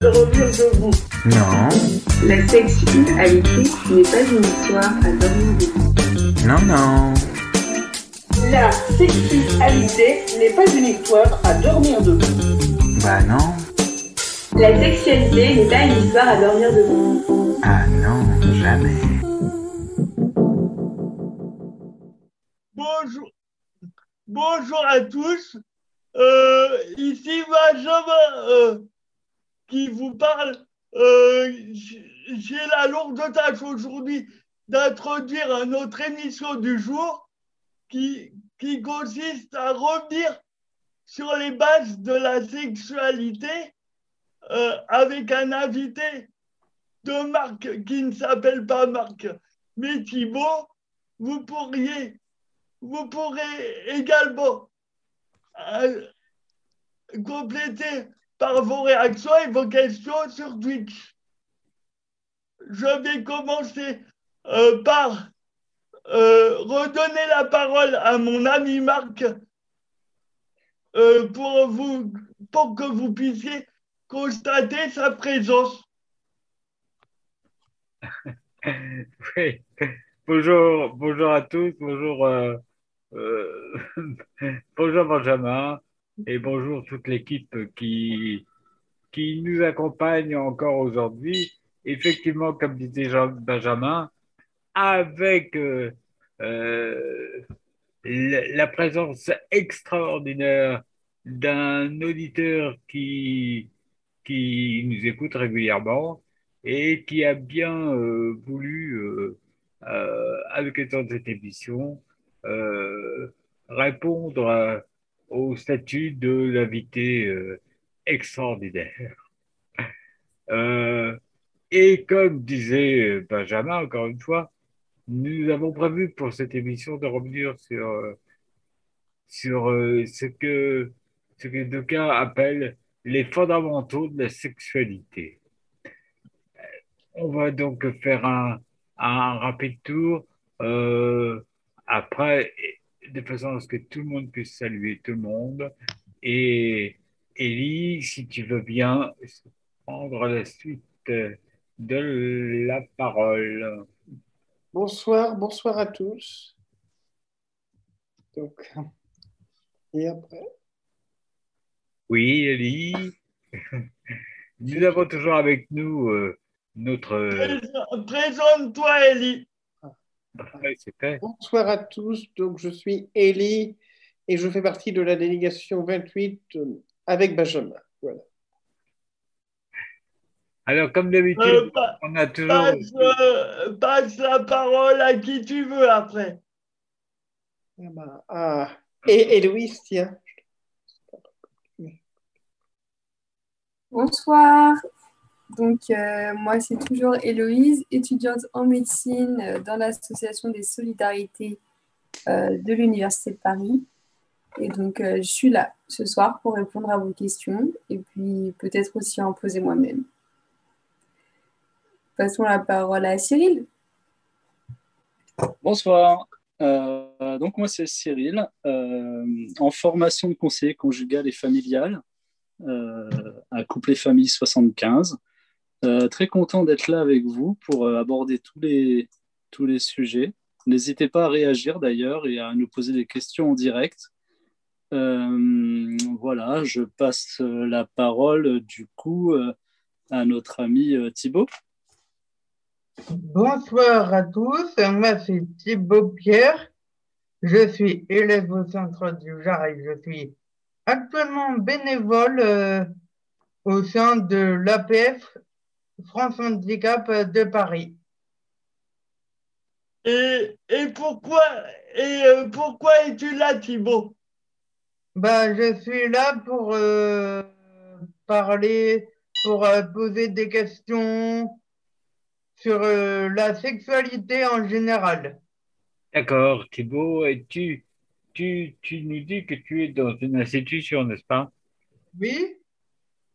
Non, La sexualité n'est pas une histoire à dormir debout. non, non, La sexualité n'est pas une histoire à dormir debout. bah non, La sexualité n'est pas une histoire à dormir debout. ah non, jamais. Bonjour, bonjour à tous. Euh, ici Benjamin euh, qui vous parle. Euh, J'ai la lourde tâche aujourd'hui d'introduire notre émission du jour qui, consiste à revenir sur les bases de la sexualité euh, avec un invité de Marc qui ne s'appelle pas Marc mais Thibaut. Vous pourriez pourrez également euh, compléter par vos réactions et vos questions sur Twitch. Je vais commencer euh, par euh, redonner la parole à mon ami Marc euh, pour, que vous puissiez constater sa présence. Oui. Bonjour, bonjour à tous, bonjour, bonjour Benjamin et bonjour toute l'équipe qui, qui nous accompagne encore aujourd'hui. Effectivement, comme disait Jean Benjamin, avec euh, euh, la, présence extraordinaire d'un auditeur qui, qui nous écoute régulièrement et qui a bien euh, voulu, euh, euh, avec le temps de cette émission, euh, répondre euh, au statut de l'invité euh, extraordinaire. Euh, et comme disait Benjamin, encore une fois, nous avons prévu pour cette émission de revenir sur, euh, sur euh, ce que, ce que appellent les fondamentaux de la sexualité. On va donc faire un, un rapide tour. euh, après, de façon à ce que tout le monde puisse saluer tout le monde. Et Élie, si tu veux bien prendre la suite de la parole. Bonsoir, bonsoir à tous. Donc, et après, Oui, Élie. Nous avons toujours avec nous euh, notre. Présente- Présente-toi, Ellie. Ouais, bonsoir à tous. Donc, je suis Élie et je fais partie de la délégation 28 euh, avec Benjamin. Voilà. Alors, comme Euh, d'habitude, pa- on a toujours. passe, euh, passe la parole à qui tu veux après. Ah, bah, ah. Et Héloïse, tiens. Bonsoir. Donc, euh, moi, c'est toujours Héloïse, étudiante en médecine euh, dans l'association des solidarités euh, de l'Université de Paris. Et donc, je suis là ce soir pour répondre à vos questions et puis peut-être aussi en poser moi-même. Passons la parole à Cyril. Bonsoir. Donc moi c'est Cyril, en formation de conseiller conjugal et familial à Couple et Famille 75. Euh, très content d'être là avec vous pour euh, aborder tous les, tous les sujets. N'hésitez pas à réagir d'ailleurs et à nous poser des questions en direct. Euh, voilà, je passe la parole du coup à notre ami Thibaut. Bonsoir à tous, moi c'est Thibaut Pierre, je suis élève au centre du Jard et je suis actuellement bénévole au sein de l'APF France Handicap de Paris. Et, et pourquoi, et, euh, pourquoi es-tu là, Thibaut? Bah, je suis là pour euh, parler, pour euh, poser des questions sur euh, la sexualité en général. D'accord, Thibaut, et tu, tu, tu nous dis que tu es dans une institution, n'est-ce pas? Oui?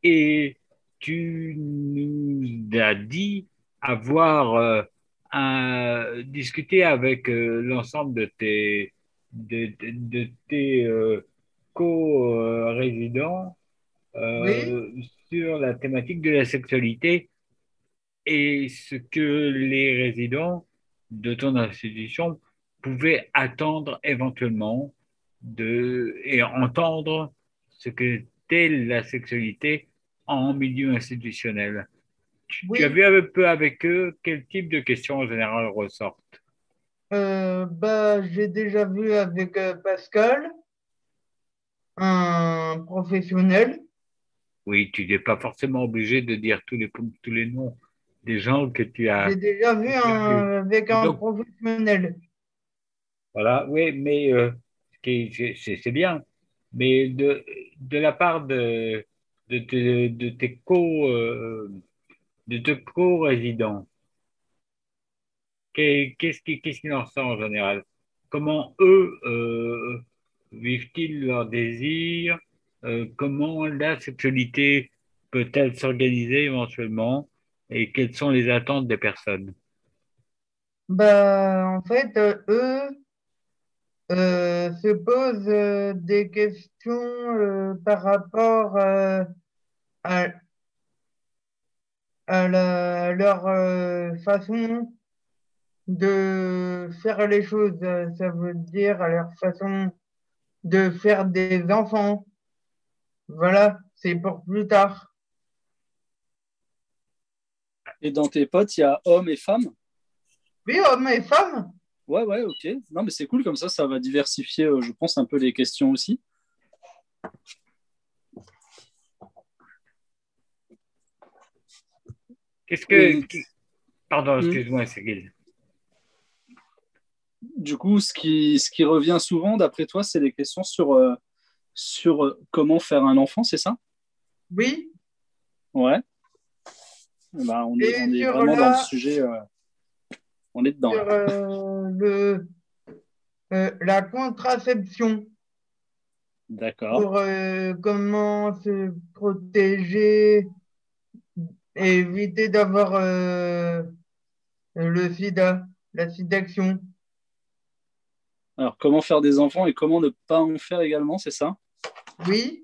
Et tu nous as dit avoir euh, un- discuté avec euh, l'ensemble de tes, de, de- de tes euh, co-résidents sur la thématique de la sexualité et ce que les résidents de ton institution pouvaient attendre éventuellement de, et entendre ce qu'était la sexualité en milieu institutionnel. Tu, Oui. tu as vu un peu avec eux quel type de questions en général ressortent? Euh, bah, j'ai déjà vu avec euh, Pascal, un professionnel. Oui, tu n'es pas forcément obligé de dire tous les, tous les noms des gens que tu as. J'ai déjà vu un, avec un Donc- professionnel. Voilà, oui, mais euh, c'est bien. Mais de, de la part de, de, tes- de tes co, euh, de tes co-résidents, qu'est- qu'est-ce qui, qu'est-ce en sort en général? Comment eux euh, vivent-ils leurs désirs? Euh, comment la sexualité peut-elle s'organiser éventuellement? Et quelles sont les attentes des personnes? Bah, en fait, eux se posent des questions par rapport à, à la- leur euh, façon de faire les choses. Ça veut dire à leur façon de faire des enfants. Voilà, c'est pour plus tard. Et dans tes potes, il y a hommes et femmes? Oui, hommes et femmes. Ouais, ouais, ok. Non, mais c'est cool comme ça, ça va diversifier, euh, je pense, un peu les questions aussi. Qu'est-ce que. Et- qui- Pardon, Hmm. excuse-moi, Cyril. Du coup, ce qui, ce qui revient souvent, d'après toi, c'est des questions sur, euh, sur euh, comment faire un enfant, c'est ça? Oui, Ouais. Eh ben, on est, on vraiment la- dans le sujet. euh, on est dedans. sur euh, le, euh, la contraception. D'accord. pour euh, comment se protéger éviter d'avoir euh, le sida, la sidaction. Alors, comment faire des enfants et comment ne pas en faire également, c'est ça? Oui,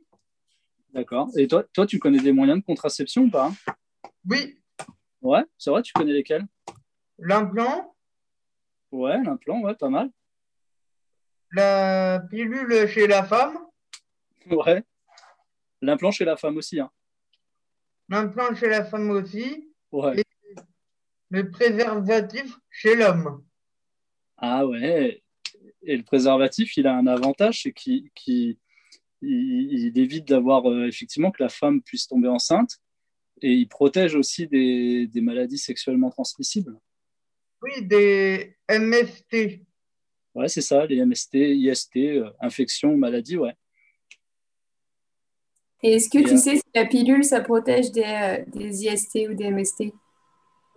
D'accord. Et toi, toi, tu connais des moyens de contraception ou pas? Oui, Ouais, c'est vrai, tu connais lesquels? L'implant, Ouais, l'implant, ouais, pas mal. la pilule chez la femme, Ouais. L'implant chez la femme aussi. Hein. L'implant chez la femme aussi, Ouais. le préservatif chez l'homme. Ah ouais. Et le préservatif, il a un avantage, c'est qu'il qu'il- il, il évite d'avoir euh, effectivement que la femme puisse tomber enceinte et il protège aussi des, des maladies sexuellement transmissibles. Oui, des MST. Ouais, c'est ça, les MST, IST, euh, infections, maladies, ouais. Et est-ce que Et, tu euh, sais si la pilule, ça protège des, euh, des IST ou des MST?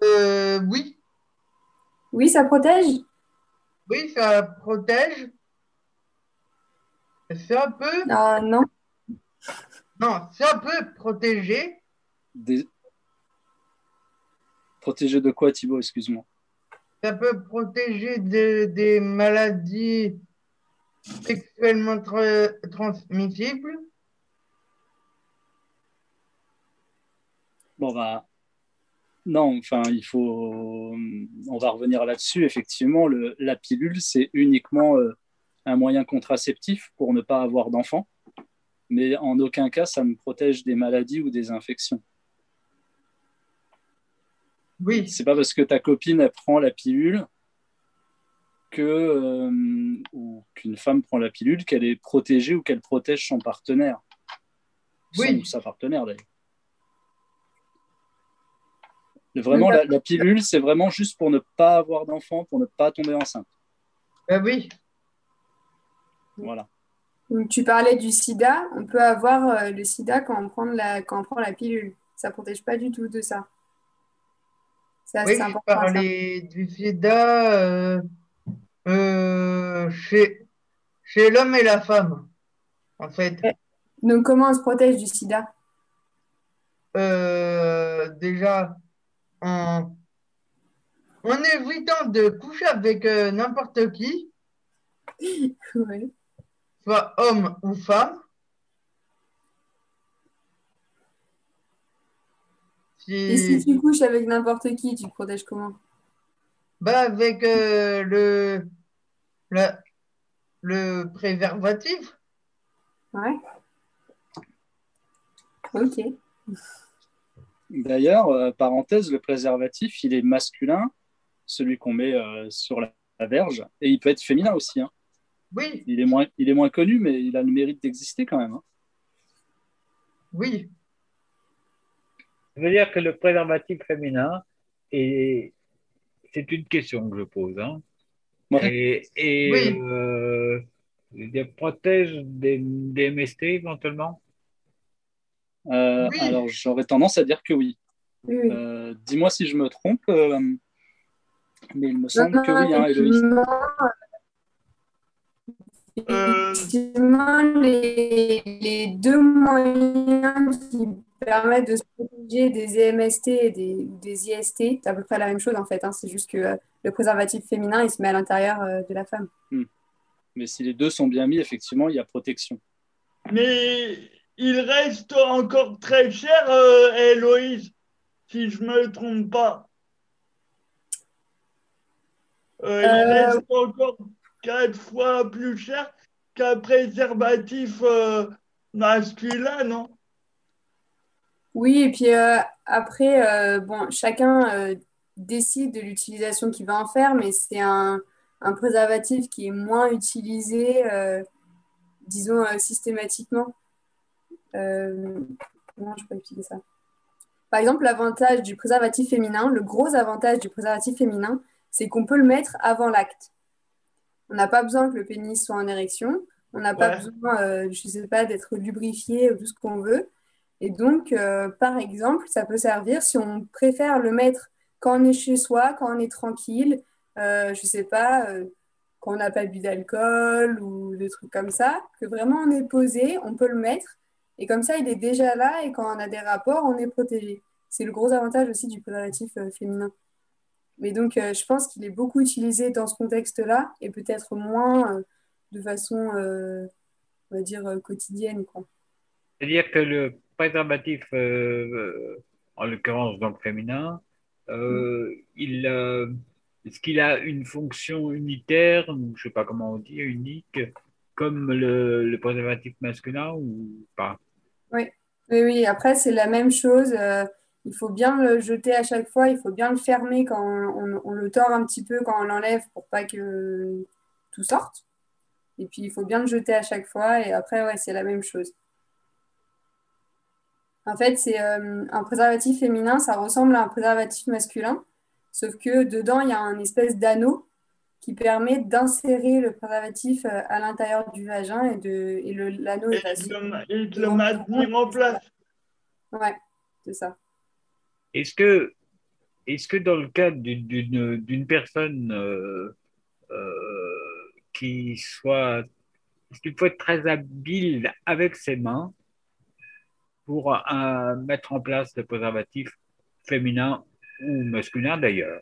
Euh, oui, Oui, ça protège? oui, ça protège. Ça peut, Ah, non. non, ça peut protéger Des... Protégé de quoi, Thibaut, excuse-moi? Ça peut protéger de- des maladies sexuellement tra- transmissibles. Bon, bah, non, enfin, il faut. On va revenir là-dessus. Effectivement, le, la pilule, c'est uniquement euh, un moyen contraceptif pour ne pas avoir d'enfant. Mais en aucun cas, ça me protège des maladies ou des infections. Oui, C'est pas parce que ta copine elle prend la pilule que euh, ou qu'une femme prend la pilule qu'elle est protégée ou qu'elle protège son partenaire. Son ou sa partenaire d'ailleurs. Vraiment, la, la pilule, c'est vraiment juste pour ne pas avoir d'enfant, pour ne pas tomber enceinte. ben oui, Voilà. Donc, tu parlais du sida. On peut avoir euh, le sida quand on prend la, quand on prend la pilule. Ça ne protège pas du tout de ça. C'est oui, assez je important. ça. parlais du sida euh, euh, chez, chez l'homme et la femme, en fait. Donc, comment on se protège du sida? Euh, déjà, en, en évitant de coucher avec euh, n'importe qui, Ouais. soit homme ou femme. Et si tu couches avec n'importe qui, tu protèges comment? Bah, avec euh, le, le, le préservatif. Ouais. Ok. D'ailleurs, euh, parenthèse, le préservatif, il est masculin, celui qu'on met euh, sur la, la verge, et il peut être féminin aussi. hein. Oui, Il, est moins, il est moins connu, mais il a le mérite d'exister quand même. hein. oui. Ça veut dire que le préservatif féminin, et c'est une question que je pose, hein. Ouais. et, et Oui. euh, il protège des, des MST éventuellement? Euh, Oui. Alors, j'aurais tendance à dire que oui. Euh, Dis-moi si je me trompe, euh, mais il me semble Non, que oui, hein, Héloïse. effectivement, les, les deux moyens qui permettent de se protéger des EMST et des, des IST, c'est à peu près la même chose en fait. hein. C'est juste que le préservatif féminin, il se met à l'intérieur de la femme. Mais si les deux sont bien mis, effectivement, il y a protection. mais il reste encore très cher, euh, Héloïse, si je me trompe pas. Euh, il Euh, reste encore quatre fois plus cher qu'un préservatif masculin, non? Oui, et puis après, bon, chacun décide de l'utilisation qu'il va en faire, mais c'est un, un préservatif qui est moins utilisé, disons, systématiquement. Euh, comment je peux expliquer ça? Par exemple, l'avantage du préservatif féminin, le gros avantage du préservatif féminin, c'est qu'on peut le mettre avant l'acte. On n'a pas besoin que le pénis soit en érection, on n'a pas besoin, euh, je sais pas, d'être lubrifié ou tout ce qu'on veut. Et donc, euh, par exemple, ça peut servir si on préfère le mettre quand on est chez soi, quand on est tranquille, euh, je sais pas, euh, quand on n'a pas bu d'alcool ou des trucs comme ça, que vraiment on est posé, on peut le mettre. Et comme ça, il est déjà là et quand on a des rapports, on est protégé. C'est le gros avantage aussi du préservatif euh, féminin. Mais donc, euh, je pense qu'il est beaucoup utilisé dans ce contexte-là et peut-être moins euh, de façon, euh, on va dire, quotidienne. C'est-à-dire que le préservatif, en l'occurrence donc féminin, euh, il, est-ce qu'il a une fonction unitaire, je sais pas comment on dit, unique, comme le, préservatif masculin ou pas? Oui, oui, oui. Après, c'est la même chose. euh, il faut bien le jeter à chaque fois. Il faut bien le fermer quand on le tord un petit peu quand on l'enlève pour pas que tout sorte. Et puis, il faut bien le jeter à chaque fois. Et après, ouais, c'est la même chose. En fait, c'est euh, un préservatif féminin, ça ressemble à un préservatif masculin, sauf que dedans, il y a un espèce d'anneau qui permet d'insérer le préservatif euh, à l'intérieur du vagin et, de, et le- l'anneau Et est de, le- et de le maintenir en place. Ouais, c'est ça. Est-ce que, est-ce que dans le cas d'une, d'une, d'une personne euh, euh, qui soit, est-ce qu'il faut être très habile avec ses mains pour euh, mettre en place le préservatif féminin ou masculin d'ailleurs?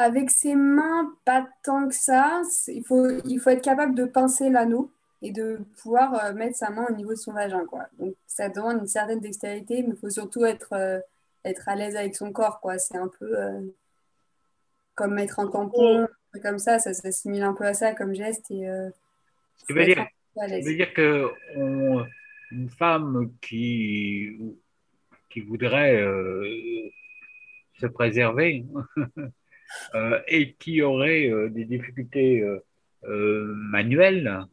Avec ses mains, pas tant que ça. Il faut, il faut être capable de pincer l'anneau et de pouvoir euh, mettre sa main au niveau de son vagin, quoi. Donc, ça demande une certaine dextérité, mais il faut surtout être, euh, être à l'aise avec son corps, quoi. C'est un peu euh, comme mettre un tampon, un truc comme ça, ça s'assimile un peu à ça comme geste et euh, Ce qui faut veut dire, ça veut dire que on- une femme qui, qui voudrait euh, se préserver et qui aurait euh, des difficultés euh, euh, manuelles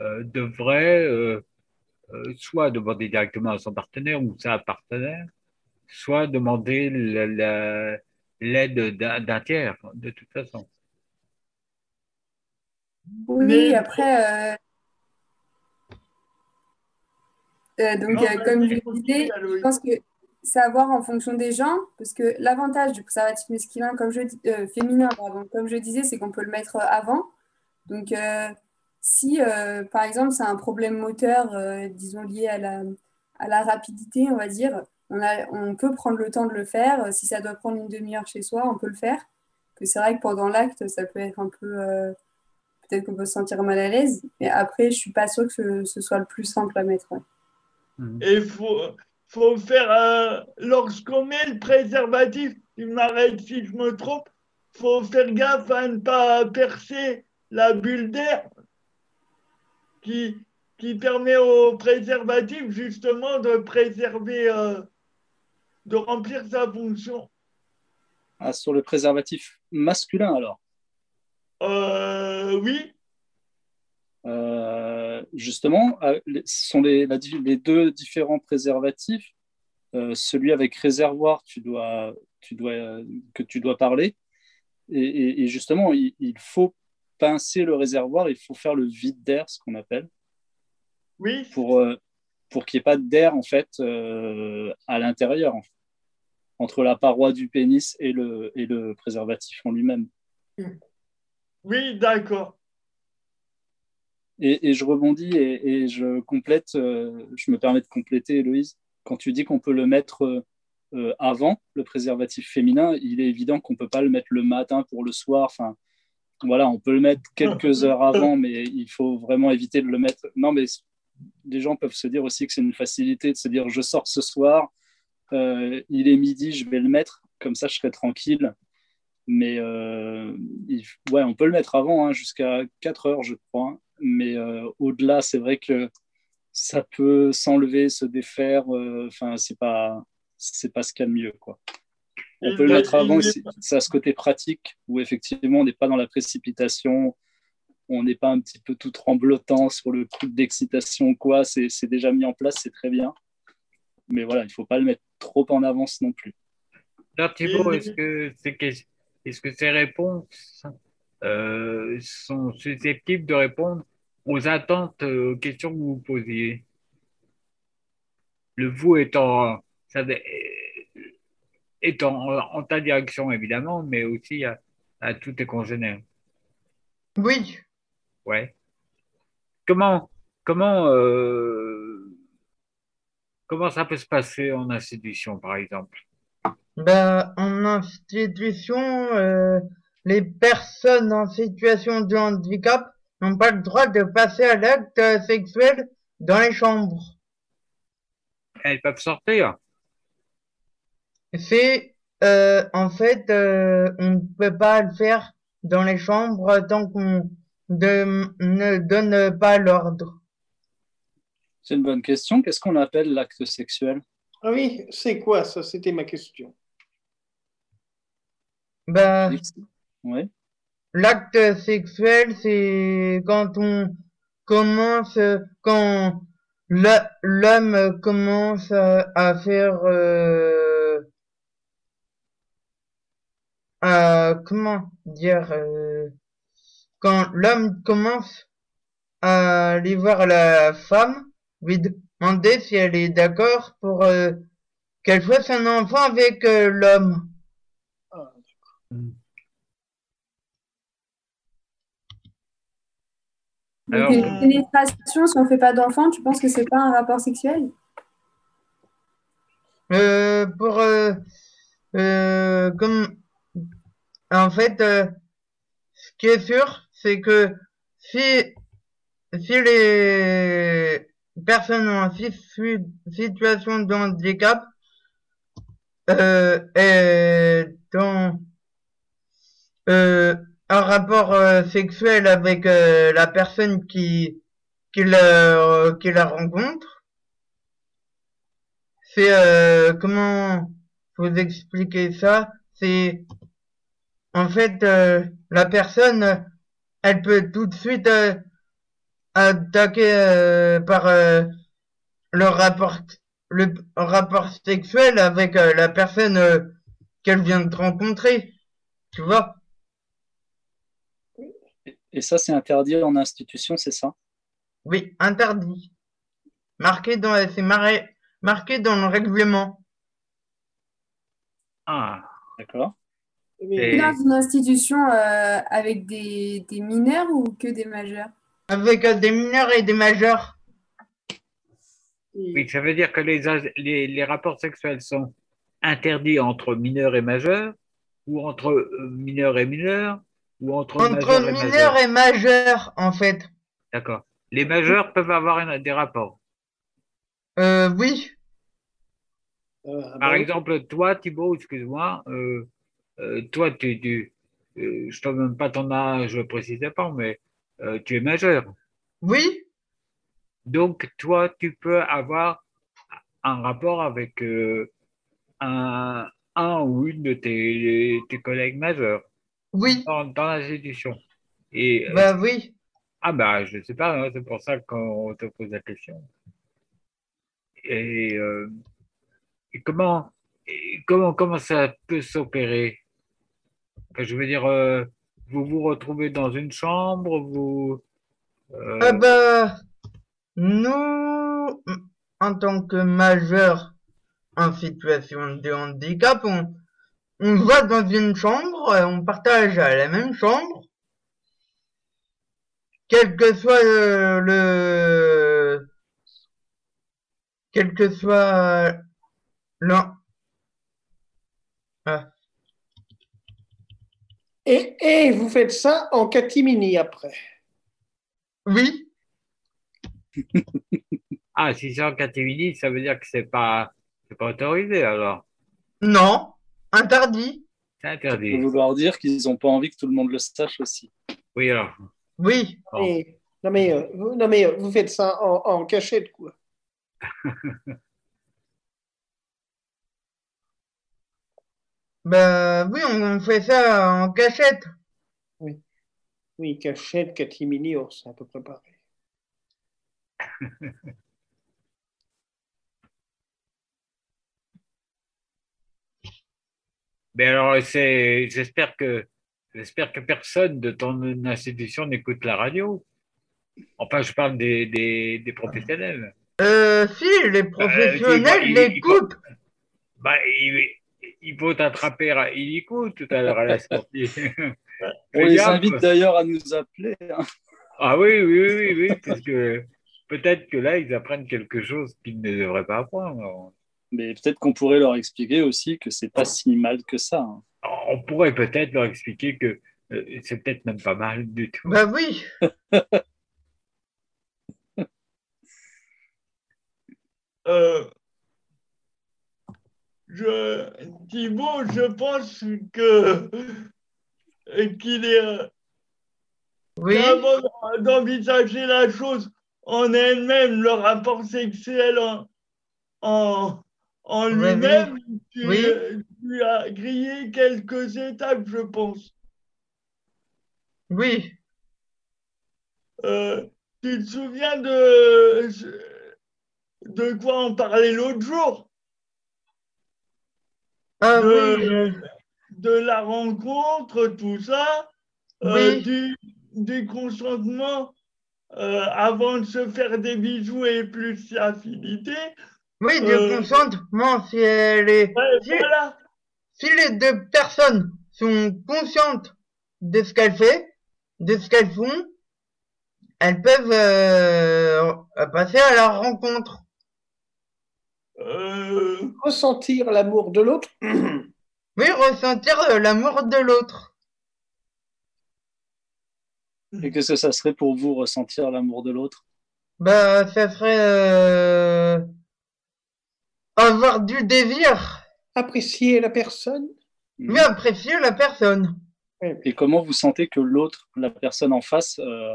euh, devrait euh, euh, soit demander directement à son partenaire ou sa partenaire, soit demander la- la- l'aide d'un tiers, de toute façon. Oui, Mais- après, euh, euh, donc, Non, euh, comme je disais, je pense que c'est à voir en fonction des gens, parce que l'avantage du préservatif masculin, comme je euh, féminin, pardon, comme je disais, c'est qu'on peut le mettre avant. Donc, euh, si euh, par exemple c'est un problème moteur, euh, disons lié à la, à la rapidité, on va dire, on peut prendre le temps de le faire. Si ça doit prendre une demi-heure chez soi, on peut le faire. C'est vrai que pendant l'acte, ça peut être un peu, euh, peut-être qu'on peut se sentir mal à l'aise, mais après, je suis pas sûre que ce, soit le plus simple à mettre. ouais. Et faut, faut faire, euh, lorsqu'on met le préservatif, tu m'arrêtes si je me trompe, faut faire gaffe à ne pas percer la bulle d'air qui, qui permet au préservatif justement de préserver, euh, de remplir sa fonction. Ah, sur le préservatif masculin, alors? Euh, oui, Euh, justement, euh, ce sont les, la di- les deux différents préservatifs. Euh, celui avec réservoir, tu dois, tu dois, que tu dois parler. Et, et- et justement, il, il faut pincer le réservoir, il faut faire le vide d'air, ce qu'on appelle, oui, pour, pour qu'il n'y ait pas d'air en fait euh, à l'intérieur, en fait, entre la paroi du pénis et le, et le préservatif en lui-même. oui, d'accord. Et, et je rebondis et, et je complète, euh, je me permets de compléter, Héloïse. Quand tu dis qu'on peut le mettre euh, euh, avant le préservatif féminin, il est évident qu'on ne peut pas le mettre le matin pour le soir. Enfin, voilà, on peut le mettre quelques heures avant, mais il faut vraiment éviter de le mettre. Non, mais les gens peuvent se dire aussi que c'est une facilité de se dire je sors ce soir, euh, il est midi, je vais le mettre, comme ça je serai tranquille. Mais il- ouais, on peut le mettre avant, hein, jusqu'à 4 heures, je crois. Mais euh, au-delà, c'est vrai que ça peut s'enlever, se défaire. euh, Enfin, c'est pas, c'est pas ce qu'il y a de mieux, quoi. On peut le mettre avant, ça a ce côté pratique où effectivement on n'est pas dans la précipitation, on n'est pas un petit peu tout tremblotant sur le coup d'excitation quoi. C'est c'est déjà mis en place, c'est très bien. Mais voilà, il ne faut pas le mettre trop en avance non plus. Alors Thibaut, Et- est-ce que, ces ques- est-ce que ces réponses euh, sont susceptibles de répondre aux attentes, euh, aux questions que vous vous posiez Le vous étant, ça, étant en, en ta direction évidemment, mais aussi à, à tous tes congénères. Oui. Ouais. Comment, comment, euh, comment ça peut se passer en institution, par exemple? Ben, en institution, euh, les personnes en situation de handicap n'ont pas le droit de passer à l'acte sexuel dans les chambres. Elles peuvent sortir. C'est, euh, en fait, euh, on ne peut pas le faire dans les chambres tant qu'on ne donne pas l'ordre. C'est une bonne question. Qu'est-ce qu'on appelle l'acte sexuel? Ah oui, c'est quoi ça? C'était ma question. Ben, Oui. L'acte sexuel, c'est quand on commence, quand l'homme commence à, à faire, euh, à- comment dire, euh, quand l'homme commence à aller voir la femme, lui demander si elle est d'accord pour euh, qu'elle fasse un enfant avec euh, l'homme. Donc, Alors, une pénétration, si on fait pas d'enfant, tu penses que c'est pas un rapport sexuel? Euh, pour euh, euh, comme en fait euh, ce qui est sûr c'est que si si les personnes en si- si- situation de handicap euh, est dans euh, un rapport euh, sexuel avec euh, la personne qui qui la qui la rencontre. C'est euh, comment vous expliquer ça? C'est en fait euh, la personne elle peut tout de suite euh, attaquer euh, par euh, le rapport le rapport sexuel avec euh, la personne euh, qu'elle vient de rencontrer. Tu vois? Et ça, c'est interdit en institution, c'est ça? Oui interdit. Marqué dans c'est marqué marqué dans le règlement. Ah, D'accord. Et- Dans une institution euh, avec des, des mineurs ou que des majeurs? Avec euh, des mineurs et des majeurs. Oui, ça veut dire que les, les, les rapports sexuels sont interdits entre mineurs et majeurs, ou entre euh, mineurs et mineurs, ou entre, entre mineurs majeurs. et majeurs en fait D'accord. Les majeurs peuvent avoir un- des rapports. Euh, oui. Euh, Par bon, exemple, toi, Thibaut, excuse-moi, euh, euh, toi, tu, tu, euh, je ne te donne pas ton âge précisément, mais euh, tu es majeur. Oui, Donc, toi, tu peux avoir un rapport avec euh, un, un ou une de tes, tes collègues majeurs oui, dans, dans l'institution. Et, euh, bah oui. ah bah, je ne sais pas, hein, c'est pour ça qu'on te pose la question. Et, euh, et comment, et comment, comment ça peut s'opérer? Enfin, je veux dire, euh, vous vous retrouvez dans une chambre, vous... euh, Ah bah, nous, en tant que majeurs en situation de handicap, on, on va dans une chambre, euh, on partage la même chambre, quel que soit euh, le, quel que soit l'un. Ah, Et, et vous faites ça en catimini après. oui, Ah, si c'est en catimini, ça veut dire que c'est pas, c'est pas autorisé alors. non, interdit, interdit. peut vouloir dire qu'ils n'ont pas envie que tout le monde le sache aussi. Oui, alors. oui. Bon. Et- non, mais, euh, vous, non, mais euh, vous faites ça en, en cachette, quoi. Bah oui, on fait ça en cachette. Oui, cachette, catimini, oh, c'est à peu près Mais alors, c'est, j'espère que, j'espère que personne de ton institution n'écoute la radio. Enfin, je parle des, des, des professionnels. Euh, si, les professionnels il- il- l'écoutent. Bah, il, il faut t'attraper, à- il écoute tout à l'heure à la sortie. On les invite d'ailleurs à nous appeler. hein. Ah oui, oui, oui, oui, parce que peut-être que là, ils apprennent quelque chose qu'ils ne devraient pas apprendre. Mais peut-être qu'on pourrait leur expliquer aussi que c'est pas si mal que ça. hein. On pourrait peut-être leur expliquer que euh, c'est peut-être même pas mal du tout. Bah oui. Euh, je, Thibaut, je pense que qu'il est euh, Oui, d'envisager la chose en elle-même, le rapport sexuel en, en, en lui-même, tu, Oui. as grillé quelques étapes, je pense. oui. Euh, tu te souviens de, de quoi on parlait l'autre jour? Ah de, oui, je- de la rencontre, tout ça, euh, du, du consentement euh, avant de se faire des bisous et plus affinité. Oui, du Euh, consentement, si elle est, Ouais, si, voilà. si les deux personnes sont conscientes de ce qu'elles font, de ce qu'elles font, elles peuvent euh, passer à la rencontre. Euh, Ressentir l'amour de l'autre. Oui, ressentir euh, l'amour de l'autre. Et qu'est-ce que ça serait pour vous ressentir l'amour de l'autre? Bah, ça serait euh, avoir du désir, Apprécier la personne. mais apprécier la personne. Et comment vous sentez que l'autre, la personne en face, euh,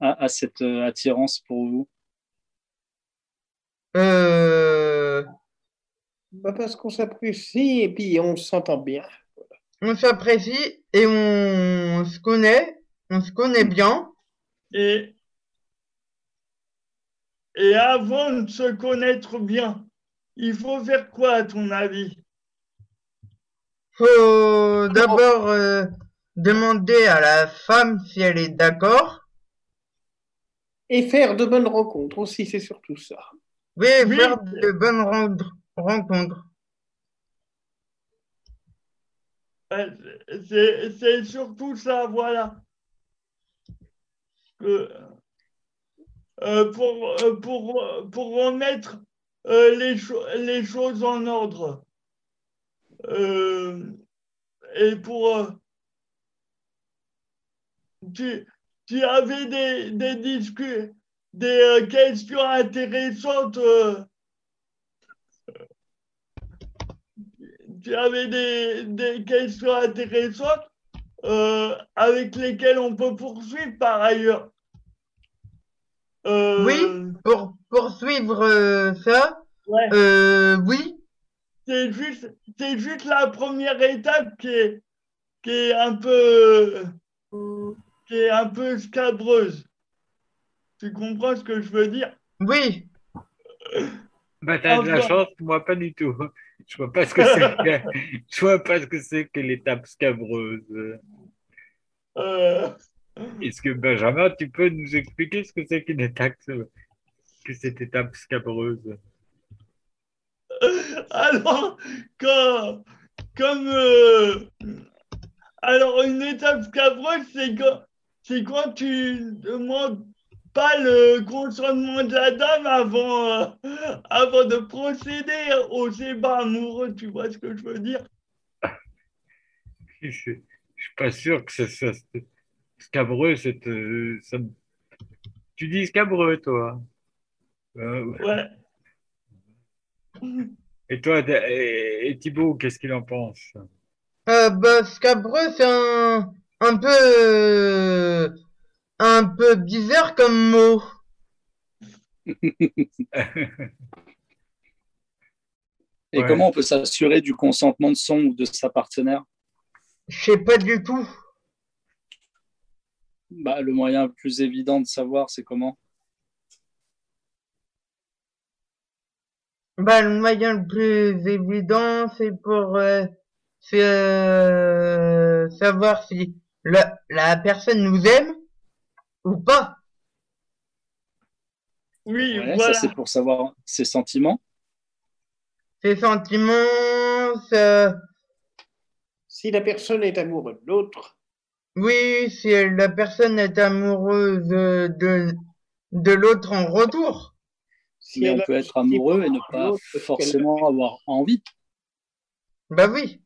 a, a cette euh, attirance pour vous? Euh, Bah, parce qu'on s'apprécie et puis on s'entend bien. on s'apprécie et on se connaît, on se connaît bien. et, et avant de se connaître bien, il faut faire quoi à ton avis? Faut d'abord euh, demander à la femme si elle est d'accord. Et faire de bonnes rencontres aussi, c'est surtout ça. Oui, Oui. faire de bonnes ren- rencontres. C'est c'est surtout ça, voilà. Que, euh, pour, euh, pour, pour remettre euh, les, cho- les choses en ordre. Euh, et pour... euh, tu, tu avais des, des des euh, questions intéressantes. euh, tu avais des, des questions intéressantes euh, avec lesquelles on peut poursuivre par ailleurs. Euh, Oui, pour poursuivre euh, ça, ouais. euh, oui, C'est juste, c'est juste la première étape qui est, qui est un peu, qui est un peu scabreuse. Tu comprends ce que je veux dire? oui. Bah, t'as de la chance, moi pas du tout. Je vois pas ce que c'est que, je vois pas ce que c'est que l'étape scabreuse. Euh, Est-ce que Benjamin, tu peux nous expliquer ce que c'est qu'une étape, que cette étape scabreuse? alors, quand, comme, euh, alors une étape scabreuse, c'est quand, c'est quand tu demandes pas le consentement de la dame avant, euh, avant de procéder au débat amoureux, tu vois ce que je veux dire? Je, je suis pas sûr que c'est ça. c'est- Scabreux, c'est, euh, ça Tu dis scabreux, toi. Euh, Ouais. et toi, et, et Thibaut, qu'est-ce qu'il en pense? Euh, bah, scabreux, c'est un, un peu, euh, un peu bizarre comme mot. Et Ouais. comment on peut s'assurer du consentement de son ou de sa partenaire? Je sais pas du tout. bah, Le moyen le plus évident de savoir, c'est comment? Bah, le moyen le plus évident, c'est pour euh, c'est, euh, savoir si la, la personne nous aime ou pas. Oui, Ouais, voilà. Ça, c'est pour savoir ses sentiments. Ses sentiments, ça, Si la personne est amoureuse de l'autre, oui, si la personne est amoureuse de, de l'autre en retour. Si Mais on peut être amoureux et ne pas forcément avoir envie. Bah oui.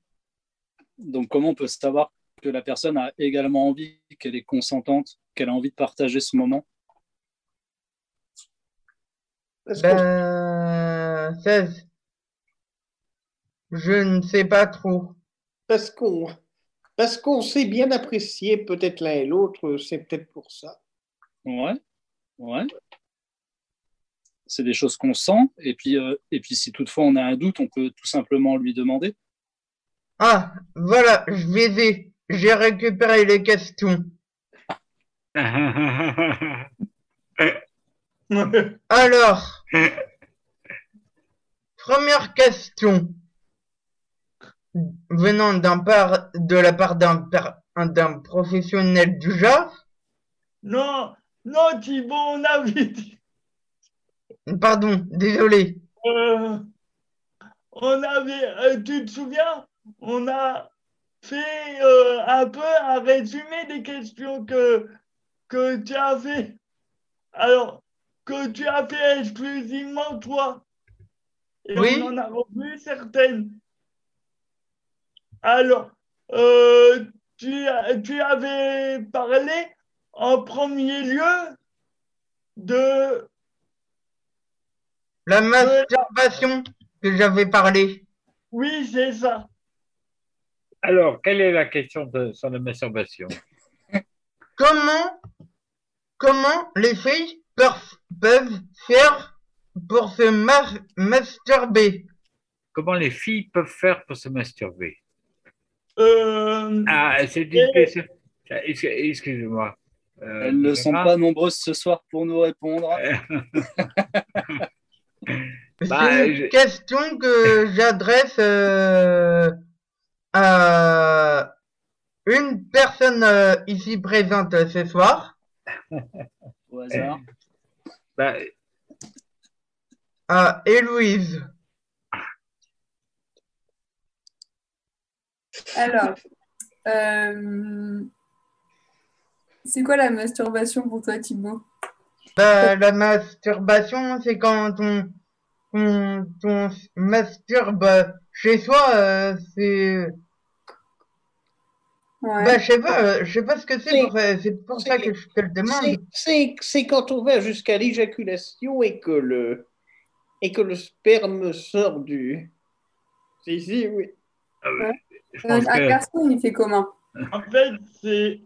Donc, comment on peut savoir que la personne a également envie, qu'elle est consentante, qu'elle a envie de partager ce moment? Ben, ça, je ne sais pas trop. parce qu'on parce qu'on sait bien apprécier peut-être l'un et l'autre, c'est peut-être pour ça. Ouais, ouais. C'est des choses qu'on sent. Et puis, euh, et puis, si toutefois on a un doute, on peut tout simplement lui demander. Ah, voilà, je les ai. J'ai récupéré les questions. Alors, première question. Venant d'un part, de la part d'un per- d'un professionnel du genre, Non, non, Thibaut, on avait dit. Pardon, désolé. euh, on avait, euh, tu te souviens, on a fait euh, un peu un résumé des questions que, que tu as fait. Alors, que tu as fait exclusivement toi. Et Oui. on en a revu certaines. Alors, euh, tu avais parlé en premier lieu de La masturbation que j'avais parlé. Oui, c'est ça. Alors, quelle est la question de, sur la masturbation? Comment, comment les filles peuvent, faire pour se ma- masturber? Comment les filles peuvent faire pour se masturber? Euh, Ah, c'est une Et- question. Excuse- Excuse-moi. Euh, Elles ne sont pas nombreuses ce soir pour nous répondre. Bah, C'est une je- question que j'adresse euh, à une personne euh, ici présente euh, ce soir, Au hasard. bah, à Héloïse. Alors, euh, c'est quoi la masturbation pour toi, Thibaut? Bah, la masturbation, c'est quand on, on, on se masturbe chez soi, euh, c'est... Ouais. Bah, je sais pas, euh, je sais pas ce que c'est C'est- pour, ça que je te le demande. C'est c'est quand on va jusqu'à l'éjaculation et que le et que le sperme sort du. Si si oui. Euh, je Euh, pense un que garçon, il fait comment? En fait, c'est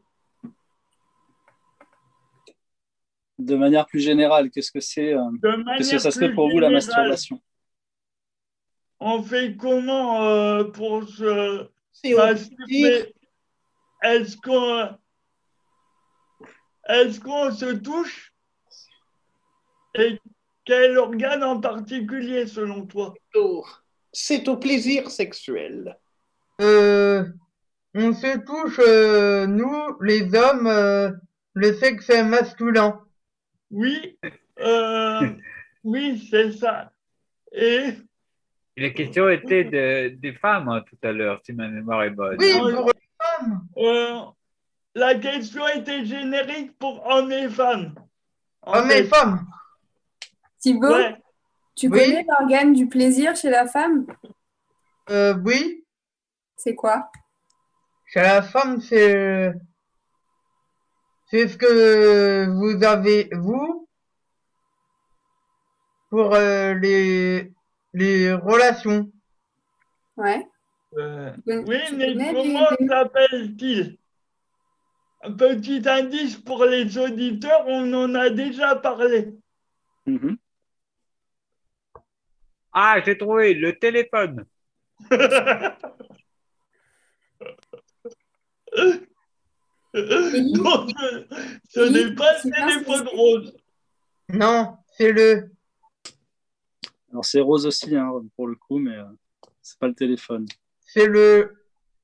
De manière plus générale, qu'est-ce que c'est euh, Qu'est-ce que ça serait pour vous la masturbation? On fait comment euh, pour se masturber? Est-ce qu'on est-ce qu'on se touche? Et quel organe en particulier selon toi? C'est au plaisir sexuel. Euh, on se touche, euh, nous, les hommes, euh, le sexe masculin. Oui, euh, oui, c'est ça. Et la question était de- des femmes hein, tout à l'heure, si ma mémoire est bonne. Oui, pour les femmes. euh, la question était générique pour hommes et femmes. Hommes et femmes. Thibaut, Ouais. tu Oui. connais l'organe du plaisir chez la femme? Euh, oui, C'est quoi? Chez la femme, c'est, c'est ce que vous avez, vous, pour euh, les, les relations. Ouais. Euh, oui, mais comment les- s'appelle-t-il? Un petit indice pour les auditeurs, on en a déjà parlé. Mhm. Ah, j'ai trouvé le téléphone. Donc, euh, ce n'est pas le téléphone rose. Non, c'est le, Alors c'est rose aussi, hein, pour le coup, mais euh, c'est pas le téléphone. c'est le,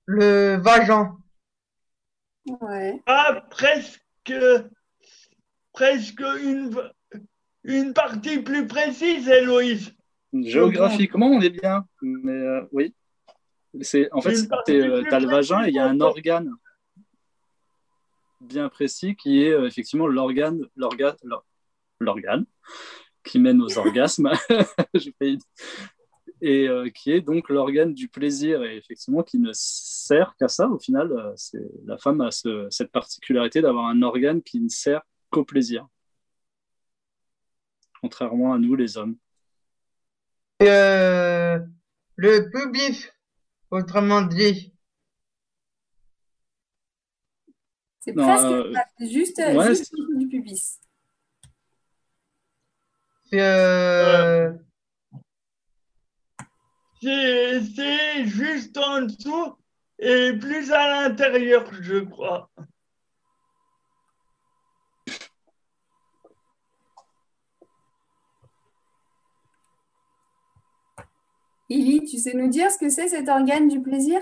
le vagin. Ouais. Ah, presque, presque une, une partie plus précise, Héloïse. Géographiquement, on est bien, mais euh, oui. C'est, en fait, c'est, euh, t'as le vagin et il y a un organe bien précis qui est euh, effectivement l'organe, l'organe, l'or- l'organe qui mène aux orgasmes, et euh, qui est donc l'organe du plaisir et effectivement qui ne sert qu'à ça. Au final, euh, c'est la femme a ce- cette particularité d'avoir un organe qui ne sert qu'au plaisir, contrairement à nous les hommes. Euh, le pubis, autrement dit. C'est Non, presque euh, ça, c'est juste, ouais, juste du pubis. C'est, euh, C'est c'est juste en dessous et plus à l'intérieur, je crois. Élie, tu sais nous dire ce que c'est cet organe du plaisir?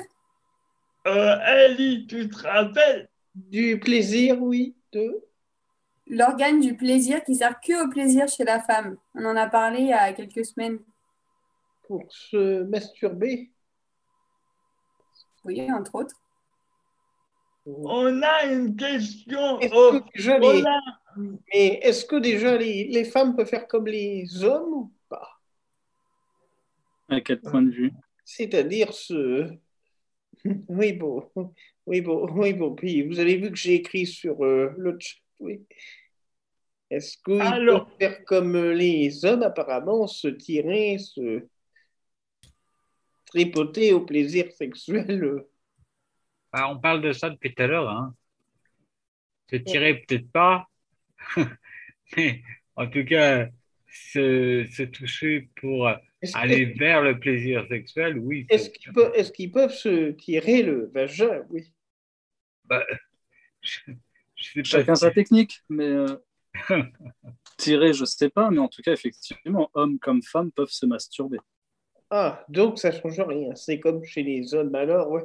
Euh, Ellie, tu te rappelles? Du plaisir, oui. De... L'organe du plaisir qui sert que au plaisir chez la femme. On en a parlé il y a quelques semaines. Pour se masturber. Oui, entre autres. On a une question. Est-ce Oh, que déjà les, on a- mais est-ce que déjà les, les femmes peuvent faire comme les hommes ou pas? À quel point de vue? C'est-à-dire ce. Oui, bon. Oui, bon. Oui, bon. Puis vous avez vu que j'ai écrit sur euh, le chat. Oui. Est-ce Alors. peuvent faire comme les hommes, apparemment, se tirer, se tripoter au plaisir sexuel? Euh, Ah, on parle de ça depuis tout à l'heure. Hein. Se tirer, peut-être pas. Mais en tout cas, se, se toucher pour aller vers le plaisir sexuel, oui. est-ce qu'ils peuvent, est-ce qu'ils peuvent se tirer le vagin Oui. bah, je, je sais pas Chacun si- sa technique, mais euh, tirer, je sais pas, mais en tout cas, effectivement, hommes comme femmes peuvent se masturber. Ah, donc ça change rien. C'est comme chez les hommes, alors, ouais.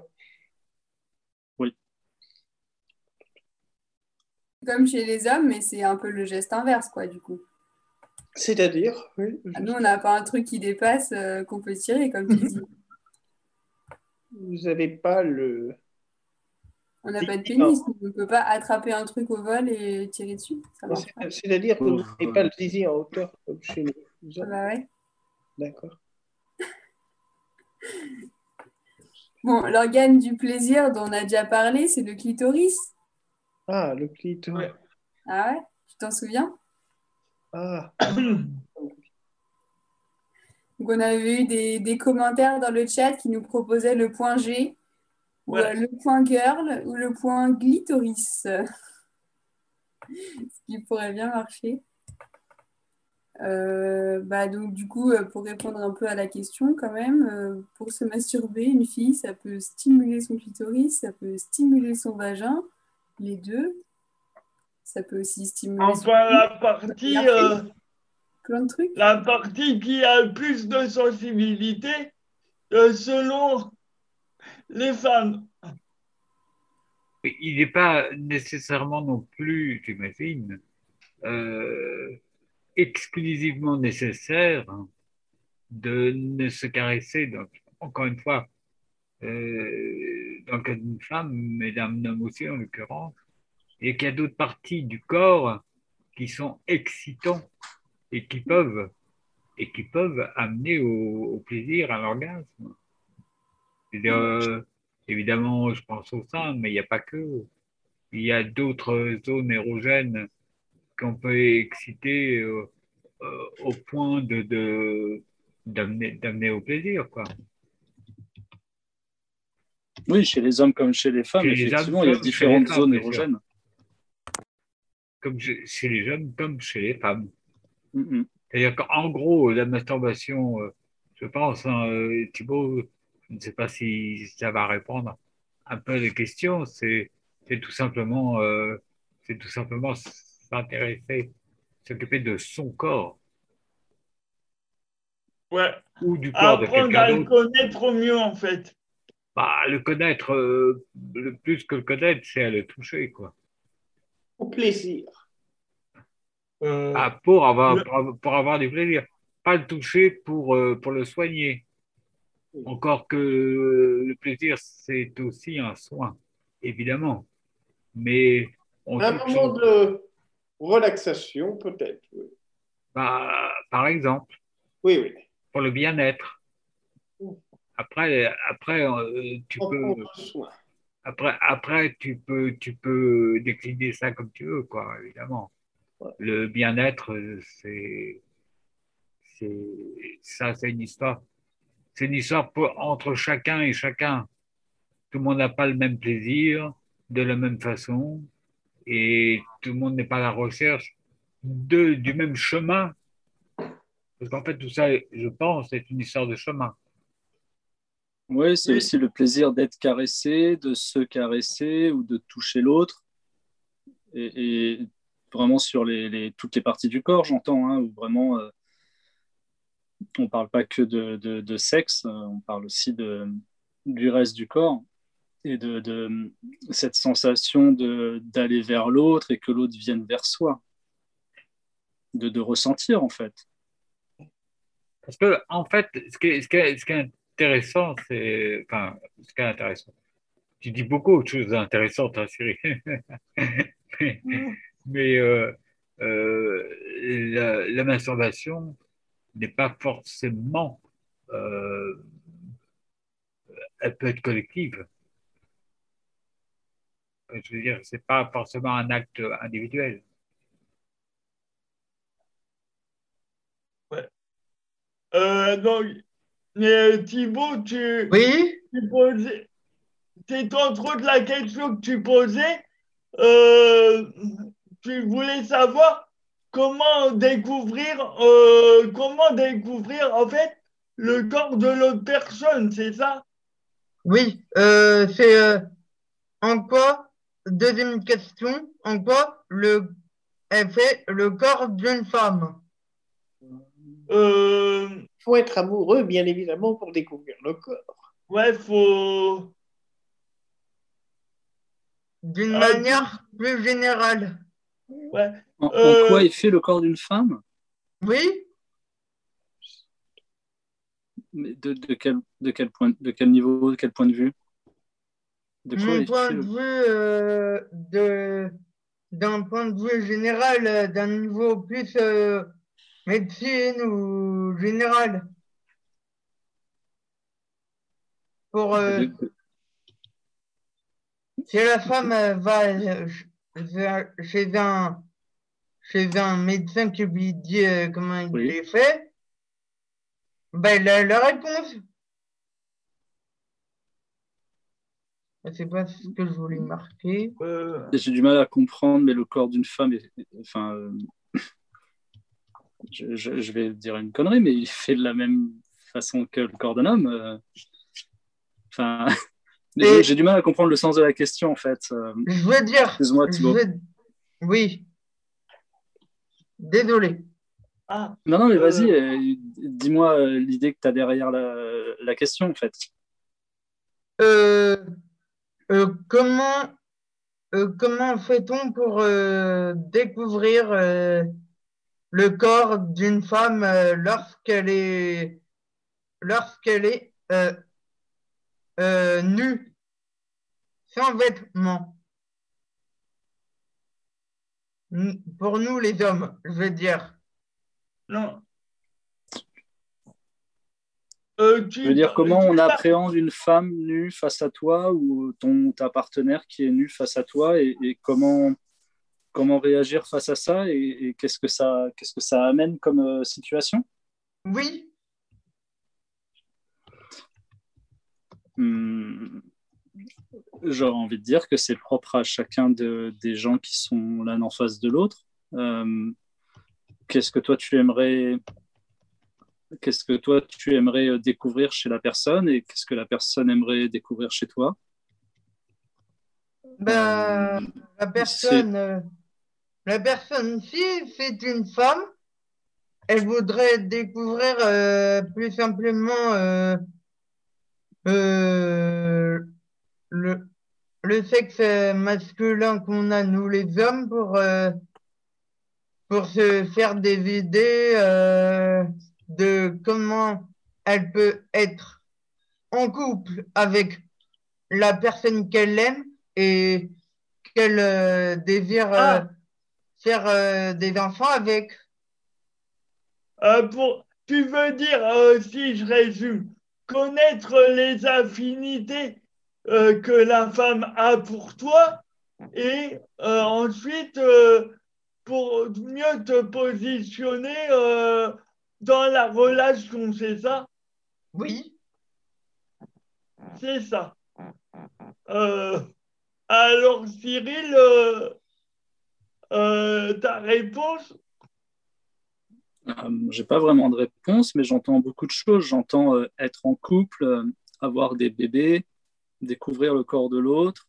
Comme chez les hommes, mais c'est un peu le geste inverse, quoi, du coup. C'est-à-dire, oui. Ah, Nous, on n'a pas un truc qui dépasse euh, qu'on peut tirer, comme tu dis. Vous n'avez pas le. On n'a pas de pénis, donc on ne peut pas attraper un truc au vol et tirer dessus. C'est-à-dire que vous n'avez pas le zizi en hauteur comme chez nous. Ah bah ouais. D'accord. Bon, l'organe du plaisir dont on a déjà parlé, c'est le clitoris. Ah, le clito. Ouais. Ah ouais Tu t'en souviens? Ah, Donc on avait eu des, des commentaires dans le chat qui nous proposaient le point G, ou euh, le point girl, ou le point glitoris. Ce qui pourrait bien marcher. Euh, bah donc du coup, euh, pour répondre un peu à la question quand même, pour se masturber, une fille, ça peut stimuler son clitoris, ça peut stimuler son vagin, les deux. Ça peut aussi stimuler Enfin, la partie, euh, plein de trucs. la partie qui a le plus de sensibilité euh, selon les femmes. Il n'est pas nécessairement non plus, j'imagine, euh, exclusivement nécessaire de ne se caresser, donc, encore une fois, euh, dans le cas d'une femme, mais d'un homme aussi en l'occurrence, et qu'il y a d'autres parties du corps qui sont excitants et qui peuvent, et qui peuvent amener au, au plaisir, à l'orgasme. Euh, évidemment, je pense au sein, mais il n'y a pas que. Il y a d'autres zones érogènes qu'on peut exciter euh, euh, au point de, d'amener, au plaisir, quoi. Oui, chez les hommes comme chez les femmes, Chez effectivement, hommes il y a différentes zones érogènes. Comme chez chez les jeunes, comme chez les femmes. Mhm. C'est-à-dire qu'en gros, la masturbation, euh, je pense, hein, euh, Thibaut, je ne sais pas si ça va répondre un peu à la question, c'est, c'est tout simplement, euh, c'est tout simplement s'intéresser, s'occuper de son corps Ouais. ou du corps de Apprendre à quelqu'un le d'autre. connaître mieux, en fait. Bah, le connaître, euh, le plus que le connaître, c'est à le toucher, quoi. Plaisir. Euh, Ah, pour avoir, le- pour, avoir- pour avoir du plaisir. Pas le toucher pour, euh, pour le soigner. Encore que le plaisir, c'est aussi un soin, évidemment. Mais on Un touche- moment de relaxation, peut-être. Oui, bah, par exemple, oui. oui. pour le bien-être. Après, après euh, tu En peux, prendre soin. Après, après, tu peux, tu peux décliner ça comme tu veux, quoi, évidemment. Le bien-être, c'est, c'est, ça, c'est une histoire. C'est une histoire pour- entre chacun et chacun. Tout le monde n'a pas le même plaisir de la même façon et tout le monde n'est pas à la recherche de, du même chemin. Parce qu'en fait, tout ça, je pense, c'est une histoire de chemin. Oui, c'est aussi le plaisir d'être caressé, de se caresser ou de toucher l'autre. Et, et vraiment sur les, les- toutes les parties du corps, j'entends, hein, où vraiment euh, on ne parle pas que de, de- de sexe, euh, on parle aussi de, du reste du corps et de, de cette sensation d'aller vers l'autre et que l'autre vienne vers soi, de, de ressentir en fait. Parce que, en fait, ce qui est, ce qui est- ce qui est intéressant, c'est. Enfin, ce qui est intéressant. Tu dis beaucoup de choses intéressantes, hein, Cyril. mais euh, euh, la, masturbation n'est pas forcément. euh, elle peut être collective. Je veux dire, c'est pas forcément un acte individuel. euh, donc, mais Thibaut, tu, Oui, tu posais, c'est entre autres la question que tu posais. Euh, tu voulais savoir comment découvrir, euh, comment découvrir en fait le corps de l'autre personne, c'est ça? oui. Euh, c'est euh, en quoi, deuxième question, en quoi le est fait le corps d'une femme? Faut être amoureux, bien évidemment, pour découvrir le corps. ouais, faut. D'une Ah, manière plus générale. Ouais. En, en Euh, quoi est fait le corps d'une femme? Oui, Mais de, de, quel, de, quel point, de quel niveau, de quel point de vue? De quoi mon est point fait de le- vue euh, de d'un point de vue général, euh, d'un niveau plus euh, médecine ou général. Pour euh, si la femme euh, va euh, chez un chez un médecin qui lui dit euh, comment il Oui. les fait, Ben, la, la réponse. C'est pas ce que je voulais marquer. Euh, J'ai du mal à comprendre, mais le corps d'une femme, est, enfin, je, je- je vais dire une connerie, mais il fait de la même façon que le corps d'un homme. euh. Enfin, Et- j'ai du mal à comprendre le sens de la question, en fait. euh. Je veux dire. Excuse-moi, Thibaut. veux- Oui. Désolé. ah, Non, non, mais Euh. vas-y, dis-moi l'idée que tu as derrière la, la question, en fait. Euh, euh, comment, euh, comment fait-on pour euh, découvrir euh, le corps d'une femme euh, lorsqu'elle est, lorsqu'elle est euh, euh, nue, sans vêtements? Pour nous, les hommes, je veux dire. non. Euh, tu, Je veux dire, comment on appréhende une femme nue face à toi ou ton, ta partenaire qui est nue face à toi et, et comment, comment réagir face à ça et, et qu'est-ce que ça, qu'est-ce que ça amène comme euh, situation? Oui, Hmm, J'aurais envie de dire que c'est propre à chacun de- des gens qui sont l'un en face de l'autre. Euh, qu'est-ce que toi tu aimerais Qu'est-ce que toi tu aimerais euh, découvrir chez la personne et qu'est-ce que la personne aimerait découvrir chez toi? Ben, Euh, la personne, la personne, si c'est une femme, elle voudrait découvrir euh, plus simplement euh, euh, le, sexe masculin qu'on a nous les hommes pour, se faire des idées de comment elle peut être en couple avec la personne qu'elle aime et qu'elle désire Ah. Faire euh, des enfants avec. Euh, pour, tu veux dire, euh, si je résume, connaître les affinités que la femme a pour toi et ensuite pour mieux te positionner dans la relation, c'est ça? Oui, C'est ça. Alors, Cyril, euh, ta réponse? Euh, J'ai pas vraiment de réponse, mais j'entends beaucoup de choses. J'entends euh, être en couple, euh, avoir des bébés, découvrir le corps de l'autre.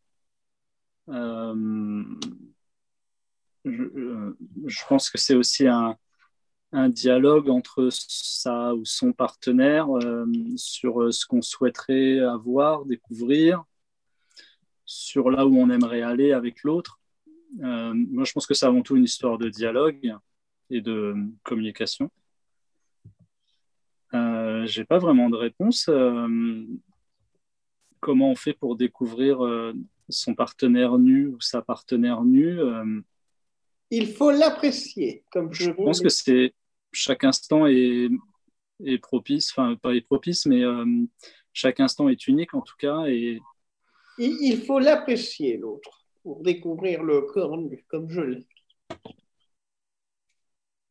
Je, pense que c'est aussi un, dialogue entre sa ou son partenaire sur ce qu'on souhaiterait avoir, découvrir, sur là où on aimerait aller avec l'autre. Euh, moi, je pense que c'est avant tout une histoire de dialogue et de communication. Euh, J'ai pas vraiment de réponse. Euh, comment on fait pour découvrir euh, son partenaire nu ou sa partenaire nue Il faut l'apprécier, comme je, Je pense que c'est chaque instant est, est propice, enfin pas est propice, mais chaque instant est unique en tout cas. Et il, il faut l'apprécier, l'autre, pour découvrir le corps comme je l'ai.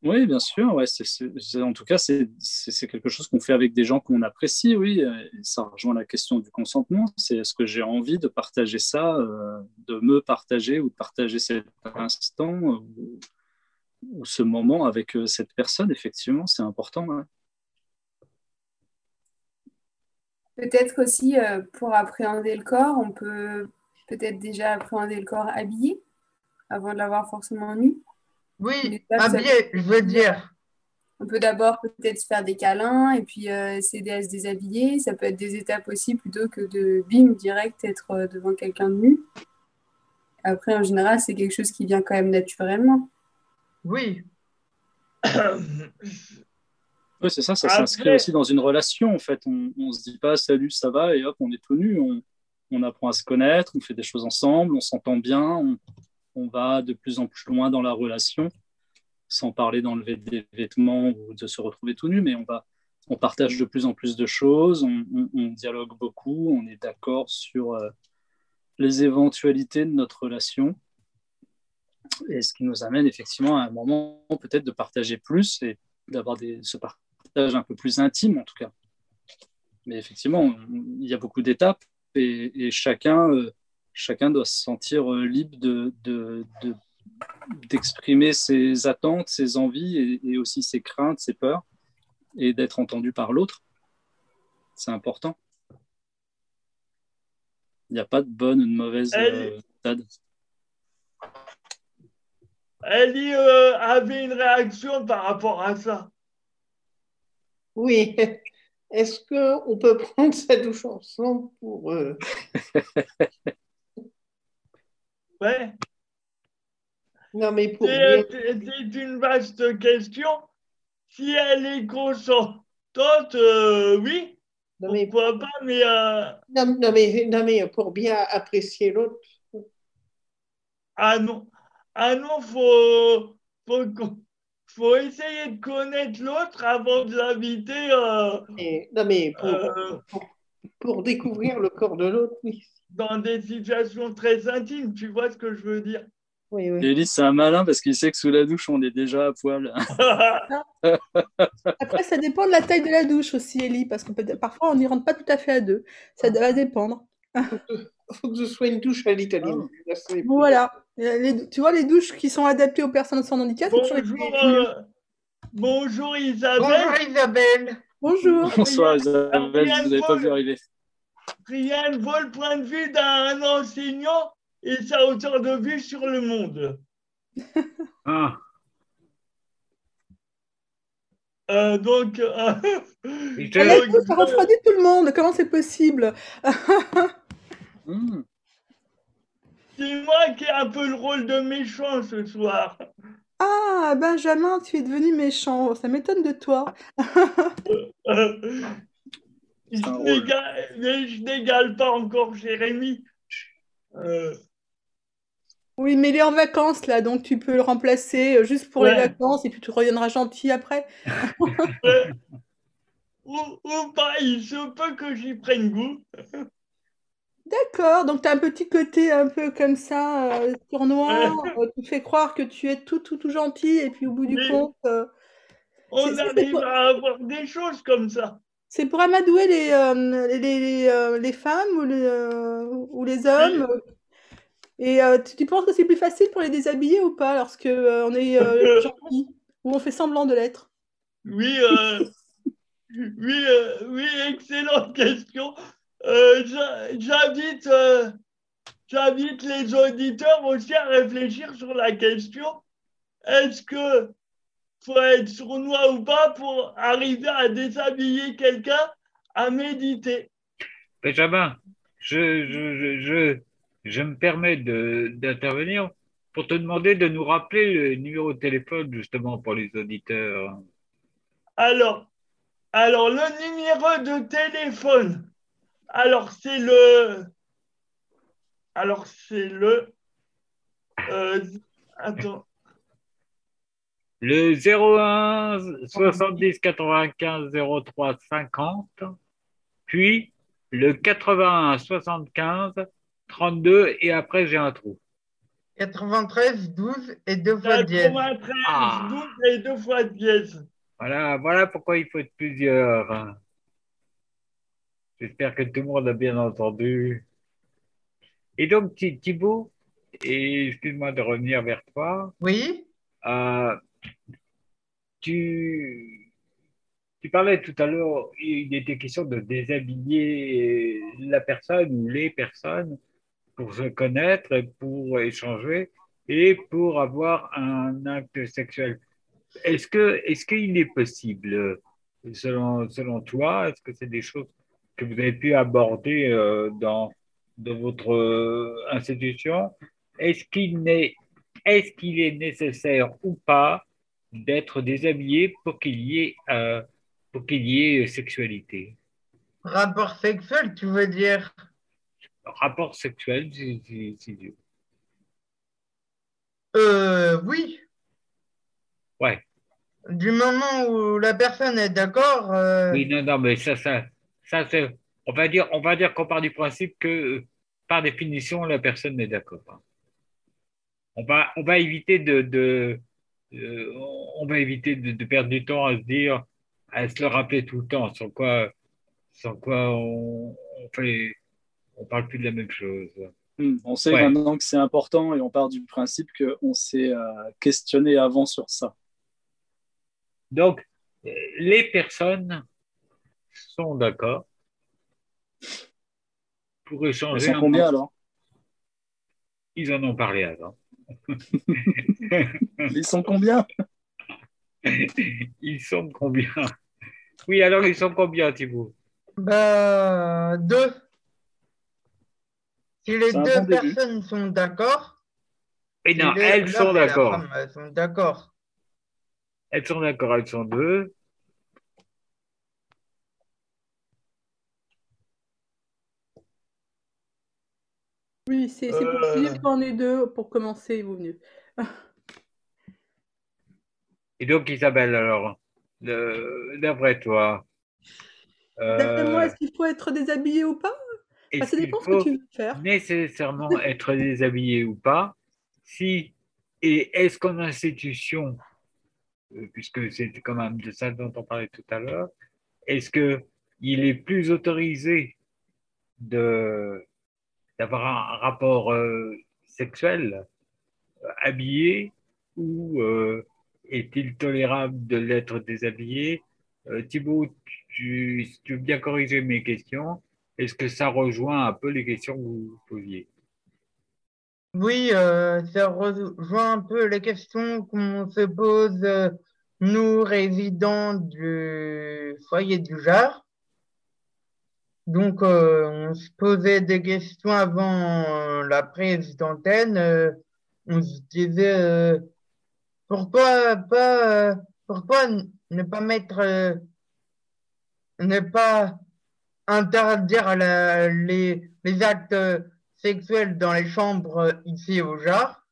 oui, bien sûr, ouais, c'est- en tout cas, c'est, quelque chose qu'on fait avec des gens qu'on apprécie, oui. et ça rejoint la question du consentement. C'est est-ce que j'ai envie de partager ça, euh, de me partager ou de partager cet instant euh, ou, ou ce moment avec euh, cette personne, effectivement, c'est important. ouais. Peut-être aussi euh, pour appréhender le corps, on peut peut-être déjà appréhender le corps habillé avant de l'avoir forcément nu. oui, ça- habillé, je veux dire. On peut d'abord peut-être se faire des câlins et puis euh, s'aider à se déshabiller. Ça peut être des étapes aussi plutôt que de bim direct être euh, devant quelqu'un de nu. Après, en général, c'est quelque chose qui vient quand même naturellement. Oui, Oui, c'est ça, ça s'inscrit aussi dans une relation en fait. On, on se dit pas salut, ça va, et hop, on est tout nu. On, on apprend à se connaître, on fait des choses ensemble, on s'entend bien, on, va de plus en plus loin dans la relation, sans parler d'enlever des vêtements ou de se retrouver tout nu, mais on va, on partage de plus en plus de choses, on, dialogue beaucoup, on est d'accord sur euh, les éventualités de notre relation. Et ce qui nous amène effectivement à un moment peut-être de partager plus et d'avoir ce partage un peu plus intime, en tout cas. Mais effectivement, il y a beaucoup d'étapes et, et chacun, euh, chacun doit se sentir euh, libre de, de, de- d'exprimer ses attentes, ses envies et, et aussi ses craintes, ses peurs et d'être entendu par l'autre. C'est important. Il n'y a pas de bonne ou de mauvaise Elle- euh. Ellie euh, avait une réaction par rapport à ça? Oui. Est-ce qu'on peut prendre sa douche ensemble pour... euh, Ouais. Non, mais pour C'est c'est une vaste question. Si elle est consentante, euh, oui, non, mais, pourquoi pas, mais euh, non, non, mais, non, mais pour bien apprécier l'autre. ah non, ah non, faut, faut, faut essayer de connaître l'autre avant de l'inviter. euh, non, mais pour, Euh. pour, pour découvrir le corps de l'autre, oui. dans des situations très intimes, tu vois ce que je veux dire Oui, oui. C'est un malin parce qu'il sait que sous la douche, on est déjà à poil. Après, ça dépend de la taille de la douche aussi, Ellie, parce que parfois on n'y rentre pas tout à fait à deux. Ça va dépendre. Il faut que ce soit une douche à l'italienne. C'est- Voilà. Les- tu vois, les douches qui sont adaptées aux personnes sans handicap, c'est toujours les Bonjour, euh, bonjour Isabelle. Bonjour Isabelle. Bonjour. Bonsoir Isabelle, Rien vous n'avez pas vol. vu arriver. Rien ne vaut le point de vue d'un enseignant et sa hauteur de vue sur le monde. Ah, Euh, donc, euh, donc, ça refroidit tout le monde. Comment c'est possible? Hmm. C'est moi qui ai un peu le rôle de méchant ce soir. Ah, Benjamin, tu es devenu méchant. Ça m'étonne de toi. Euh, je n'égale- mais je n'égale pas encore Jérémy. Euh, Oui, mais il est en vacances là, donc tu peux le remplacer euh, juste pour les vacances et puis tu reviendras gentil après. euh, ou, ou pas, il se peut que j'y prenne goût. D'accord, donc tu as un petit côté un peu comme ça, euh, euh, qui fait croire que tu es tout, tout, tout gentil et puis au bout du compte, euh, On C'est- c'est arrive à avoir des choses comme ça. c'est pour amadouer les, euh, les, les, euh, les femmes ou les, euh, ou les hommes. Et euh, tu, tu penses que c'est plus facile pour les déshabiller ou pas lorsque euh, on est euh, gentil ou on fait semblant de l'être? Oui, euh, oui, euh, oui, excellente question. Euh, j'invite, euh, j'invite les auditeurs aussi à réfléchir sur la question. Est-ce que faut être sournois ou pas pour arriver à déshabiller quelqu'un, à méditer? Benjamin, je, je, je, je, je me permets d'intervenir pour te demander de nous rappeler le numéro de téléphone justement pour les auditeurs. Alors, alors le numéro de téléphone. Alors c'est le. Alors c'est le. euh, attends. Le 01 70 95 03 50, puis le 81 75 32 et après j'ai un trou. 93, 12 et deux fois dièse. 93, Ah. 12 et deux fois dièse. Voilà, voilà pourquoi il faut être plusieurs. J'espère que tout le monde a bien entendu. Et donc, Thi- Thibaut, et excuse-moi de revenir vers toi, Oui, euh, tu, tu parlais tout à l'heure, il était question de déshabiller la personne ou les personnes pour se connaître, pour échanger et pour avoir un acte sexuel. Est-ce que, est-ce qu'il est possible, selon, selon toi, est-ce que c'est des choses que vous avez pu aborder euh, dans, dans votre euh, institution? Est-ce qu'il est-ce qu'il est nécessaire ou pas d'être déshabillé pour qu'il y ait, euh, pour qu'il y ait sexualité? rapport sexuel, tu veux dire? Rapport sexuel, si Dieu. Euh, oui. Ouais. Du moment où la personne est d'accord, euh, Oui, non, non, mais ça, ça, ça, on va dire, on va dire qu'on part du principe que, par définition, la personne est d'accord. hein. On va, on va éviter de, de, euh, on va éviter de, de perdre du temps à se dire, à se le rappeler tout le temps, sans quoi, sans quoi on, on fait, on parle plus de la même chose. Hmm, On sait Ouais. maintenant que c'est important et on part du principe qu'on s'est euh, questionné avant sur ça. Donc, euh, les personnes sont d'accord pour Ils échanger. sont un combien alors? Ils en ont parlé avant. Ils sont combien? Ils sont combien? Oui, alors ils sont combien, Thibaut Bah, deux. Si les deux bon début. personnes sont d'accord, Et non, si elles sont d'accord. elles sont d'accord. Elles sont d'accord, elles sont deux. Oui, c'est pour Euh. dire qu'on est deux pour commencer, vous venez. Et donc, Isabelle, alors, d'après toi, euh, D'après moi, est-ce qu'il faut être déshabillé ou pas? Bah, Ça qu'il dépend ce que tu veux faire. nécessairement être déshabillé ou pas? Si, et est-ce qu'en institution, euh, puisque c'est quand même de ça dont on parlait tout à l'heure, est-ce que il est plus autorisé de d'avoir un rapport euh, sexuel euh, habillé ou euh, est-il tolérable de l'être déshabillé? Thibaut, tu, si tu veux bien corriger mes questions. Est-ce que ça rejoint un peu les questions que vous posiez? Oui, ça rejoint un peu les questions qu'on se pose, nous, résidents du foyer du Jard. Donc, euh, on se posait des questions avant euh, la prise d'antenne. euh, on se disait euh, pourquoi pas, euh, pourquoi ne pas mettre, euh, ne pas interdire la- les, les actes sexuels dans les chambres ici au Jard?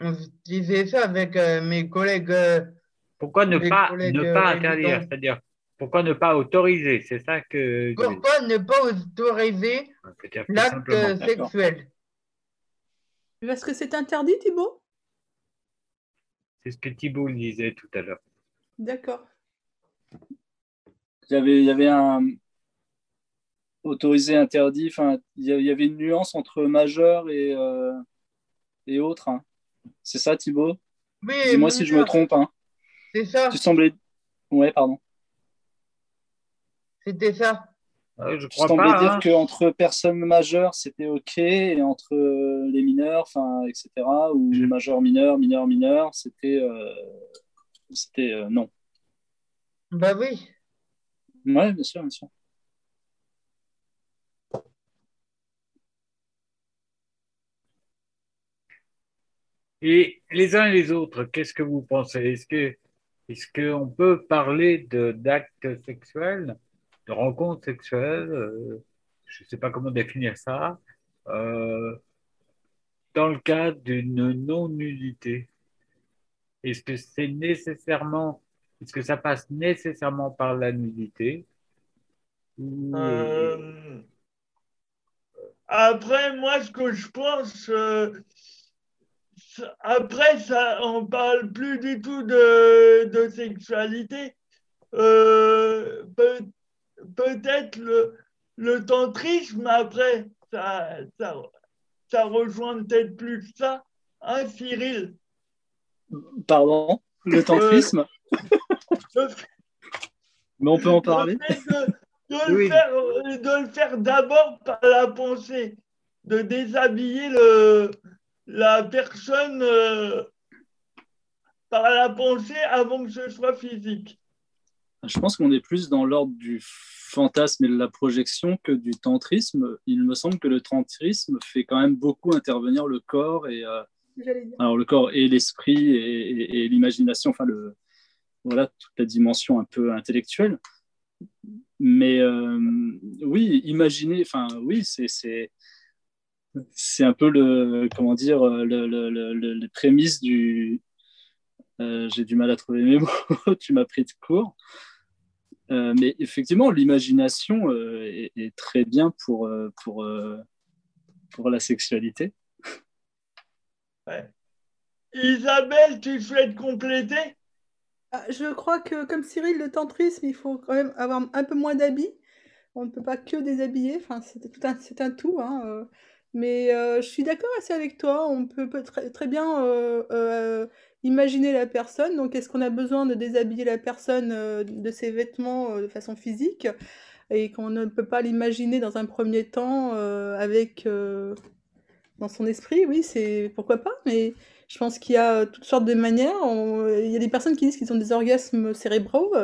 On se disait ça avec mes collègues. Pourquoi ne pas, ne pas interdire? C'est-à-dire, pourquoi ne pas autoriser? C'est ça que. Pourquoi ne pas autoriser l'acte sexuel? Parce que c'est interdit, Thibaut C'est ce que Thibault disait tout à l'heure. D'accord. il y avait, il y avait un autorisé, interdit, enfin, il y avait une nuance entre majeur et, euh, et autre. hein. C'est ça, Thibaut Oui, Dis-moi si je me trompe. hein. C'est ça, Tu semblais. Ouais, pardon. C'était ça. Euh, je crois pas. dire hein. qu'entre personnes majeures, c'était OK, et entre euh, les mineurs, enfin, etc., ou Je- majeur, mineur, mineur, mineur, c'était. euh, c'était euh, non. Bah oui. Ouais, bien sûr, bien sûr. Et les uns et les autres, qu'est-ce que vous pensez? Est-ce que est-ce qu'on peut parler de d'actes sexuels, de rencontres sexuelles euh, Je ne sais pas comment définir ça. euh, dans le cadre d'une non-nudité Est-ce que c'est nécessairement, est-ce que ça passe nécessairement par la nudité Ou, euh, Après, moi, ce que je pense, euh, après, ça, on parle plus du tout de, de sexualité. Euh, peut, peut-être le, le tantrisme, après, ça, ça, ça rejoint peut-être plus ça, hein, Cyril? Pardon? Le tantrisme? Mais on peut en parler de, de Oui. le faire, euh, de le faire d'abord par la pensée, de déshabiller le, la personne euh, par la pensée avant que ce soit physique. Je pense qu'on est plus dans l'ordre du fantasme et de la projection que du tantrisme. Il me semble que le tantrisme fait quand même beaucoup intervenir le corps et euh, alors le corps et l'esprit et, et- et l'imagination, enfin le voilà toute la dimension un peu intellectuelle. Mais euh, oui, imaginer, enfin oui, c'est c'est c'est un peu le comment dire le, le, le- le- les prémices du euh, j'ai du mal à trouver mes mots, tu m'as pris de court. Euh, mais effectivement, l'imagination euh, est, est très bien pour, euh, pour, euh, pour la sexualité. Ouais. Isabelle, tu souhaites compléter? Ah, Je crois que, comme Cyril, le tantrisme, il faut quand même avoir un peu moins d'habits. On ne peut pas que déshabiller. Enfin, c'est tout un, c'est un tout. hein, euh. Mais euh, je suis d'accord assez avec toi. On peut, peut très, très bien euh, euh, imaginer la personne. Donc, est-ce qu'on a besoin de déshabiller la personne euh, de ses vêtements euh, de façon physique? Et qu'on ne peut pas l'imaginer dans un premier temps euh, avec dans son esprit? Oui, c'est pourquoi pas. Mais je pense qu'il y a toutes sortes de manières. Il y a des personnes qui disent qu'ils ont des orgasmes cérébraux.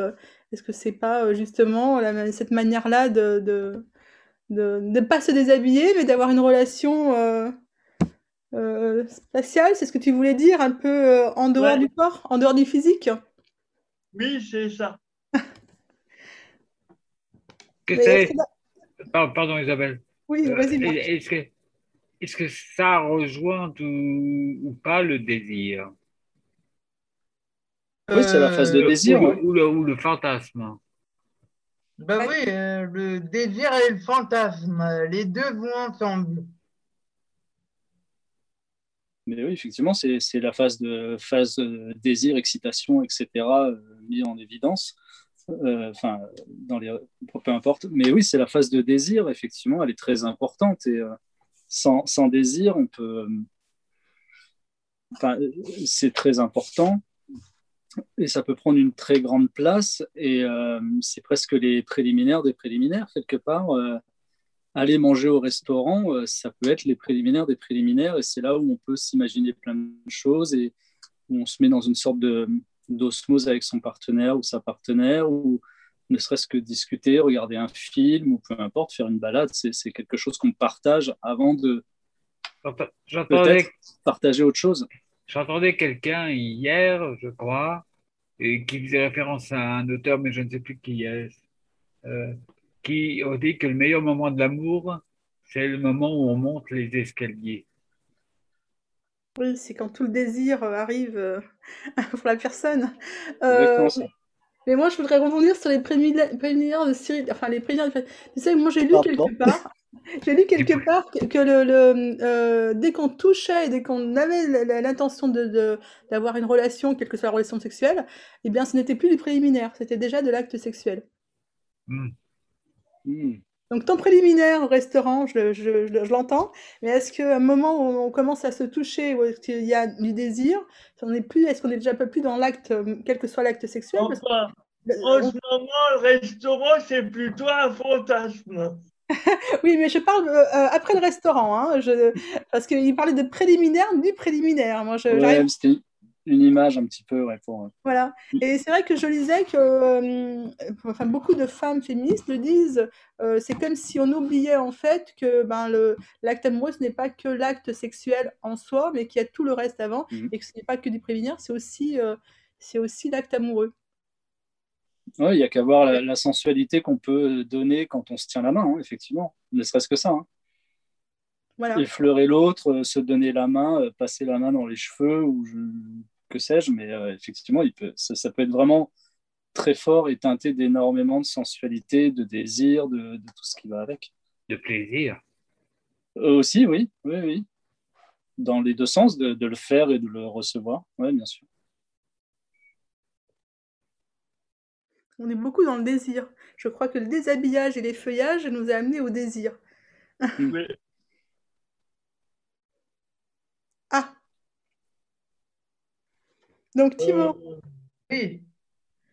Est-ce que c'est pas justement cette manière-là de, ne pas se déshabiller, mais d'avoir une relation euh, spatiale? C'est ce que tu voulais dire, un peu euh, en dehors Ouais. du corps, en dehors du physique? Oui, c'est ça. Que c'est. Pardon, Isabelle. Oui, Euh, vas-y, est-ce que, est-ce que ça rejoint ou, ou pas le désir? Oui, c'est la phase de Euh, désir. ou, ouais. le, ou le- ou le fantasme? Bah oui, euh, le désir et le fantasme, les deux vont ensemble. Mais oui, effectivement, c'est la phase de phase euh, désir, excitation, etc. euh, mis en évidence. Euh, Enfin, dans les peu importe. Mais oui, c'est la phase de désir. Effectivement, elle est très importante et sans, sans désir, on peut. Enfin, c'est très important et ça peut prendre une très grande place et c'est presque les préliminaires des préliminaires quelque part. Aller manger au restaurant, euh, ça peut être les préliminaires des préliminaires, et c'est là où on peut s'imaginer plein de choses et où on se met dans une sorte de d'osmose avec son partenaire ou sa partenaire, ou ne serait-ce que discuter, regarder un film, ou peu importe, faire une balade, c'est c'est quelque chose qu'on partage avant de J'entendais peut-être partager autre chose. J'entendais quelqu'un hier, je crois, et qui faisait référence à un auteur, mais je ne sais plus qui est, euh, qui a dit que le meilleur moment de l'amour, c'est le moment où on monte les escaliers. Oui, c'est quand tout le désir euh, arrive euh, pour la personne. Euh, mais moi, je voudrais rebondir sur les préliminaires de Cyril. Enfin, les préliminaires. de- Tu sais, moi, j'ai lu quelque part. J'ai lu quelque part que, que le, le, euh, dès qu'on touchait et dès qu'on avait l'intention de, de- d'avoir une relation, quelle que soit la relation sexuelle, eh bien, ce n'était plus du préliminaire, c'était déjà de l'acte sexuel. Hmm. Hmm. Donc, ton préliminaire au restaurant, je, je- je- je l'entends, mais est-ce qu'à un moment où on commence à se toucher, où il y a du désir, on est plus, est-ce qu'on est déjà pas plus dans l'acte, quel que soit l'acte sexuel? Parce que- Enfin, le- en on- ce moment, le restaurant, c'est plutôt un fantasme. Oui, mais je parle euh, euh, après le restaurant, hein, je, parce qu'il parlait de préliminaire du préliminaire. Moi, je, Ouais, c'était une image un petit peu ouais, pour. Voilà. Et c'est vrai que je lisais que euh, enfin, beaucoup de femmes féministes le disent, euh, c'est comme si on oubliait en fait que ben, le, l'acte amoureux, ce n'est pas que l'acte sexuel en soi, mais qu'il y a tout le reste avant, Mhm. et que ce n'est pas que du préliminaire, c'est aussi, euh, c'est aussi l'acte amoureux. Ouais, il y a qu'à voir la, la sensualité qu'on peut donner quand on se tient la main, hein, effectivement. Ne serait-ce que ça. hein. Voilà. Effleurer l'autre, euh, se donner la main, euh, passer la main dans les cheveux ou je- que sais-je, mais euh, effectivement, il peut, ça, ça peut être vraiment très fort et teinté d'énormément de sensualité, de désir, de, de tout ce qui va avec. De plaisir. Euh, aussi, oui, oui, oui. Dans les deux sens, de, de le faire et de le recevoir, oui, bien sûr. On est beaucoup dans le désir. Je crois que le déshabillage et les feuillages nous a amenés au désir. Mais Donc Thibaut, euh, Oui,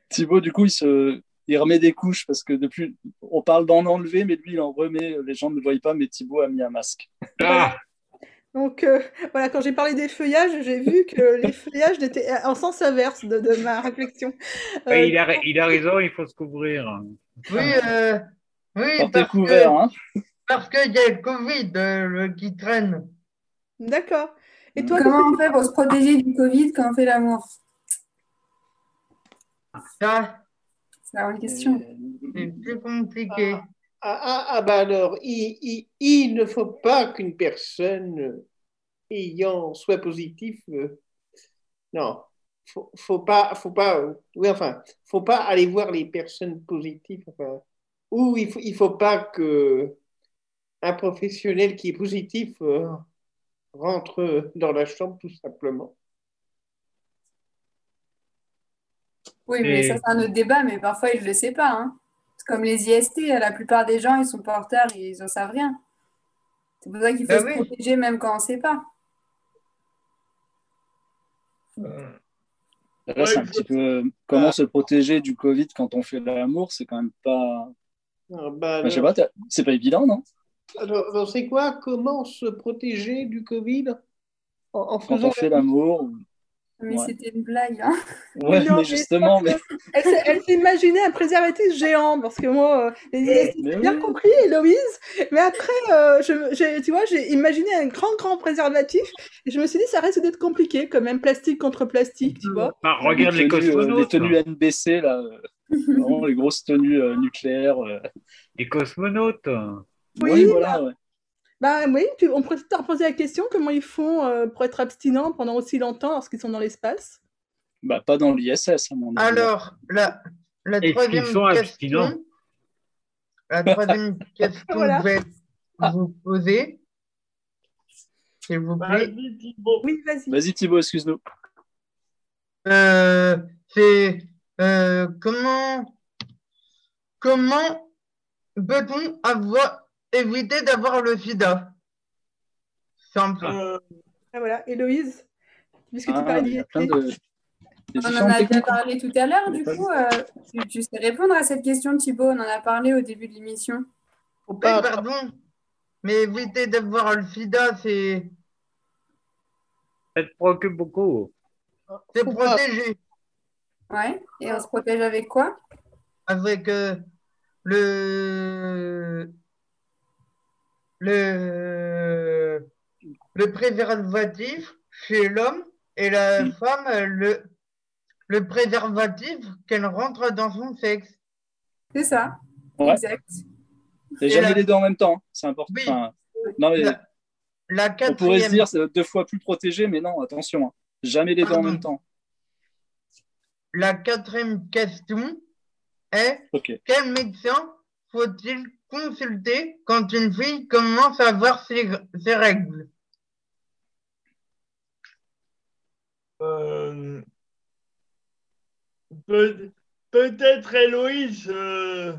Thibaut, du coup, il, se, il remet des couches parce que depuis, on parle d'en enlever, mais lui, il en remet. Les gens ne le voient pas, mais Thibaut a mis un masque. Ah, donc euh, voilà, quand j'ai parlé des feuillages, j'ai vu que les feuillages étaient en sens inverse de, de ma réflexion. Euh, il, a, il a raison, il faut se couvrir. oui, euh, oui, parce couvert, que hein. parce qu'il y a le Covid euh, le- qui traîne. D'accord. Et toi, Comment on fait pour se protéger du Covid quand on fait l'amour? Ça, C'est la question. c'est plus compliqué. Ah, ah, ah, bah alors, il, il- il ne faut pas qu'une personne ayant soit positif, euh, non, faut, faut pas, faut pas, euh, oui, enfin, faut pas aller voir les personnes positives, enfin, ou il faut, il faut pas que un professionnel qui est positif euh, rentre dans la chambre tout simplement. Oui, mais Et- ça, c'est un autre débat, mais parfois, ils ne le savent pas. Hein. C'est comme les IST, la plupart des gens, ils sont porteurs et ils n'en savent rien. C'est pour ça qu'il faut Ah se oui. protéger même quand on ne sait pas. Là, c'est un petit peu comment se protéger du Covid quand on fait l'amour, c'est quand même pas. Ah, bah, Enfin, je sais pas, c'est pas évident, non? Alors, c'est quoi? Comment se protéger du Covid? En, en Quand faisant on fait l'amour. Mais Ouais. c'était une blague. Hein. Ouais, Non, mais justement, mais. Elle s'est elle imaginé un préservatif géant, parce que moi, euh, les Mais j'ai bien oui. compris, Héloïse, mais après, euh, je, tu vois, j'ai imaginé un grand, grand préservatif, et je me suis dit, ça risque d'être compliqué, quand même, plastique contre plastique, tu vois. Bah, regarde les, tenues, euh, cosmonautes. les tenues NBC, là. euh, vraiment les grosses tenues euh, nucléaires. euh. Les cosmonautes. Oui, voilà, ouais. Bah oui, on pourrait te poser la question, comment ils font euh, pour être abstinents pendant aussi longtemps lorsqu'ils sont dans l'espace? Bah, pas dans l'ISS, à mon avis. Alors, la, troisième question, la troisième question Voilà. que je vais vous poser, s'il vous plaît, Vas-y, Thibaut. Oui, vas-y. Vas-y, Thibaut, excuse-nous. euh, c'est euh, comment, comment peut-on avoir, éviter d'avoir le sida Simple. Euh, Ah, voilà, Héloïse, puisque tu Ah, parlais de. On en a déjà parlé tout à l'heure, du coup. euh, tu, tu sais répondre à cette question, Thibaut. On en a parlé au début de l'émission. Pas, pardon, mais éviter d'avoir le sida, c'est Ça te préoccupe beaucoup. c'est protéger Ouais. Et on se protège avec quoi? Avec euh, le le le préservatif chez l'homme et la femme le le préservatif qu'elle rentre dans son sexe. C'est ça. Ouais. Exact. Et Et jamais la- les deux en même temps, hein. c'est important. Oui. Enfin, non, mais La, la on pourrait se quatrième, dire c'est deux fois plus protégé, mais non, attention, hein. jamais les deux en même temps. la quatrième question est quel médecin faut-il consulter quand une fille commence à avoir ses, ses règles? euh, peut- Peut-être Héloïse. euh,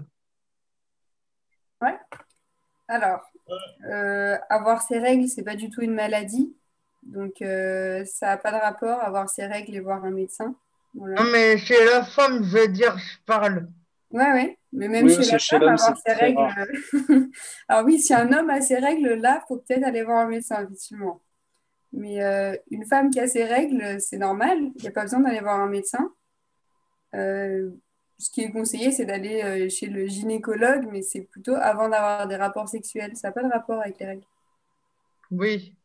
Alors, euh, avoir ses règles, c'est pas du tout une maladie. Donc, euh, ça n'a pas de rapport avoir ses règles et voir un médecin. Voilà. Non, mais chez la femme, je veux dire, je parle. Ouais, ouais. Mais même Oui, chez la chez femme, avoir ses règles. rare. euh, Alors, oui, si un homme a ses règles, là, faut peut-être aller voir un médecin, effectivement. Mais euh, une femme qui a ses règles, c'est normal. Il n'y a pas besoin d'aller voir un médecin. Euh, ce qui est conseillé, c'est d'aller euh, chez le gynécologue, mais c'est plutôt avant d'avoir des rapports sexuels. Ça n'a pas de rapport avec les règles. Oui.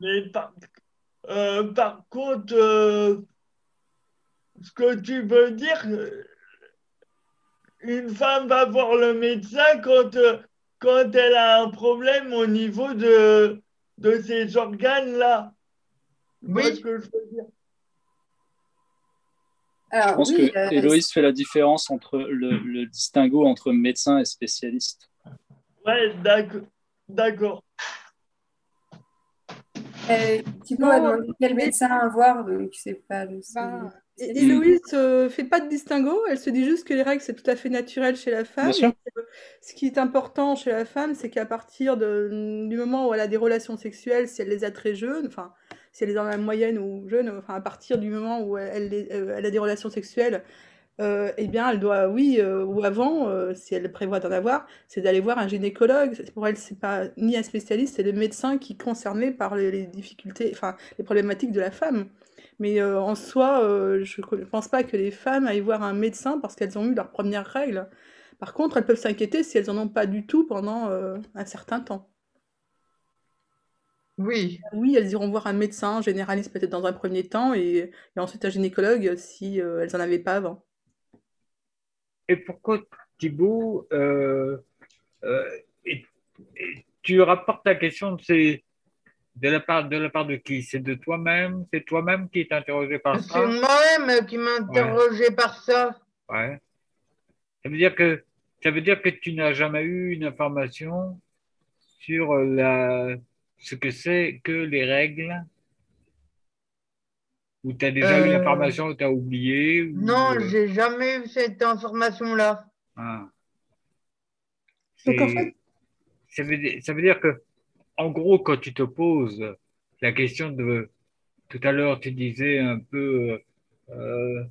Mais par, euh, par contre, euh, ce que tu veux dire, une femme va voir le médecin quand, euh, quand elle a un problème au niveau de, de ses organes-là. Oui. ce que je veux dire? Je Alors, pense oui, que euh, Héloïse fait la différence entre le, le distinguo entre médecin et spécialiste. Ouais, d'accord. Euh, Thibaut a demandé quel médecin voir, donc c'est pas le. C'est- Héloïse ne fait pas de distinguo, elle se dit juste que les règles, c'est tout à fait naturel chez la femme. Bien sûr. et que ce qui est important chez la femme, c'est qu'à partir de- du moment où elle a des relations sexuelles, si elle les a très jeunes, enfin, si elle est dans la moyenne ou jeune, enfin, à partir du moment où elle, euh, elle a des relations sexuelles, euh, eh bien, elle doit, oui, euh, ou avant, euh, si elle prévoit d'en avoir, c'est d'aller voir un gynécologue. C'est- Pour elle, c'est pas ni un spécialiste, c'est le médecin qui est concerné par les, les difficultés, enfin, les problématiques de la femme. Mais euh, en soi, euh, je ne pense pas que les femmes aillent voir un médecin parce qu'elles ont eu leurs premières règles. Par contre, elles peuvent s'inquiéter si elles n'en ont pas du tout pendant euh, un certain temps. Oui. Oui, elles iront voir un médecin généraliste peut-être dans un premier temps et, et ensuite un gynécologue si euh, elles n'en avaient pas avant. Et pourquoi, Thibaut, euh, euh, et- et tu rapportes la question, c'est de la part de la part de qui? C'est de toi-même? C'est toi-même qui est interrogé par C'est ça moi-même qui m'interrogeais par ça. Ouais. Ça veut dire que ça veut dire que tu n'as jamais eu une information sur la ce que c'est que les règles Ou tu as déjà eu Euh, l'information ou tu as oublié ou, Non, euh, j'ai jamais eu cette information-là. ah. Donc, en C'est- fait- ça, veut dire, ça veut dire que, en gros, quand tu te poses la question de. Tout à l'heure, tu disais un peu euh,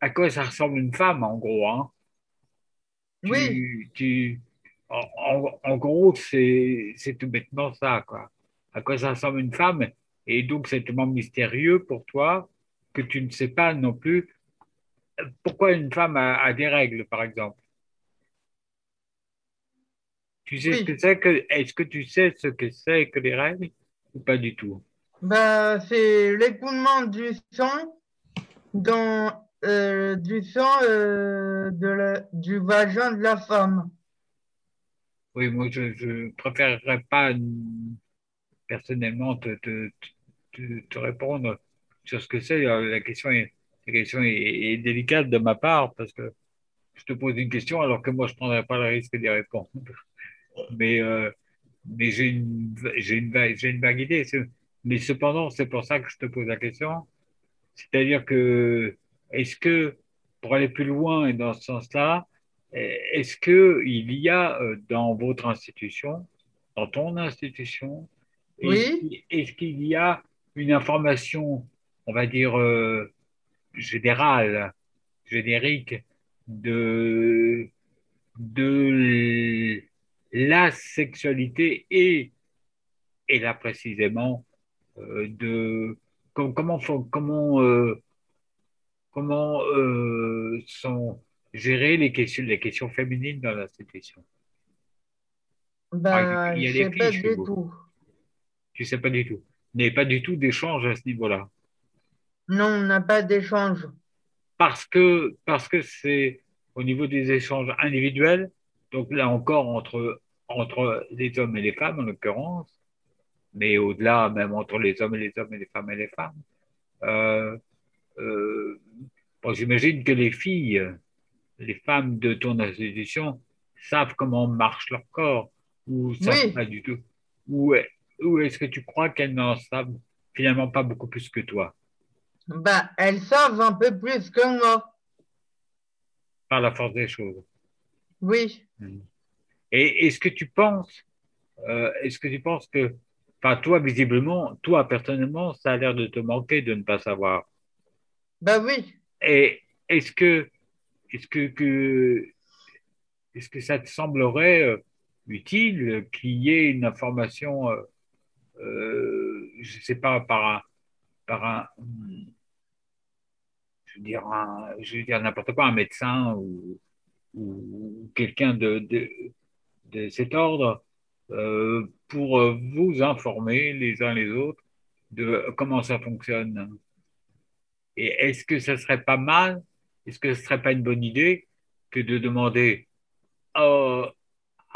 à quoi ça ressemble une femme, en gros. Hein. Tu- Oui. Tu, en, en- en gros, c'est c'est tout bêtement ça, quoi. À quoi ça ressemble une femme Et donc, c'est tellement mystérieux pour toi que tu ne sais pas non plus pourquoi une femme a, a des règles, par exemple. Tu sais ce que c'est que est-ce que tu sais ce que c'est que les règles ou pas du tout? Bah, c'est l'écoulement du sang dans euh, du sang euh, de la, du vagin de la femme. Oui, moi je je préférerais pas personnellement te, te, te, répondre sur ce que c'est. Euh, La question est la question est, est délicate de ma part parce que je te pose une question alors que moi je prendrais pas le risque d'y répondre. Mais euh, mais j'ai une une une vague idée. Mais cependant, c'est pour ça que je te pose la question. C'est-à-dire que, est-ce que, pour aller plus loin et dans ce sens-là, est-ce que il y a euh, dans votre institution, dans ton institution, Oui. qu'il- est-ce qu'il y a une information, on va dire, euh, générale, générique de, de la sexualité et, et là précisément, euh, de com- comment, comment, euh, comment sont gérées les questions, les questions féminines dans l'institution. Bah, il y a je sais pas du tout. Tu sais pas du tout? Il n'y a pas du tout d'échange à ce niveau-là. Non, on n'a pas d'échange. Parce que parce que c'est au niveau des échanges individuels, donc là encore entre, entre les hommes et les femmes en l'occurrence, mais au-delà même entre les hommes et les hommes et les femmes et les femmes. Euh, euh, bon, J'imagine que les filles, les femmes de ton institution savent comment marche leur corps ou savent Oui. pas du tout. Ou, ou est-ce que tu crois qu'elles n'en savent finalement pas beaucoup plus que toi? Bah, elles savent un peu plus que moi. par la force des choses Oui. Et est-ce que tu penses, euh, est-ce que tu penses que, enfin, toi, visiblement, toi, personnellement, ça a l'air de te manquer de ne pas savoir? Bah oui. Et est-ce que, est-ce que, que, est-ce que ça te semblerait euh, utile qu'il y ait une information, euh, euh, je sais pas, par un, je veux dire, n'importe quoi, un médecin ou, quelqu'un de, cet ordre euh, pour vous informer les uns les autres de comment ça fonctionne. Et est-ce que ça serait pas mal, est-ce que ce serait pas une bonne idée que de demander euh,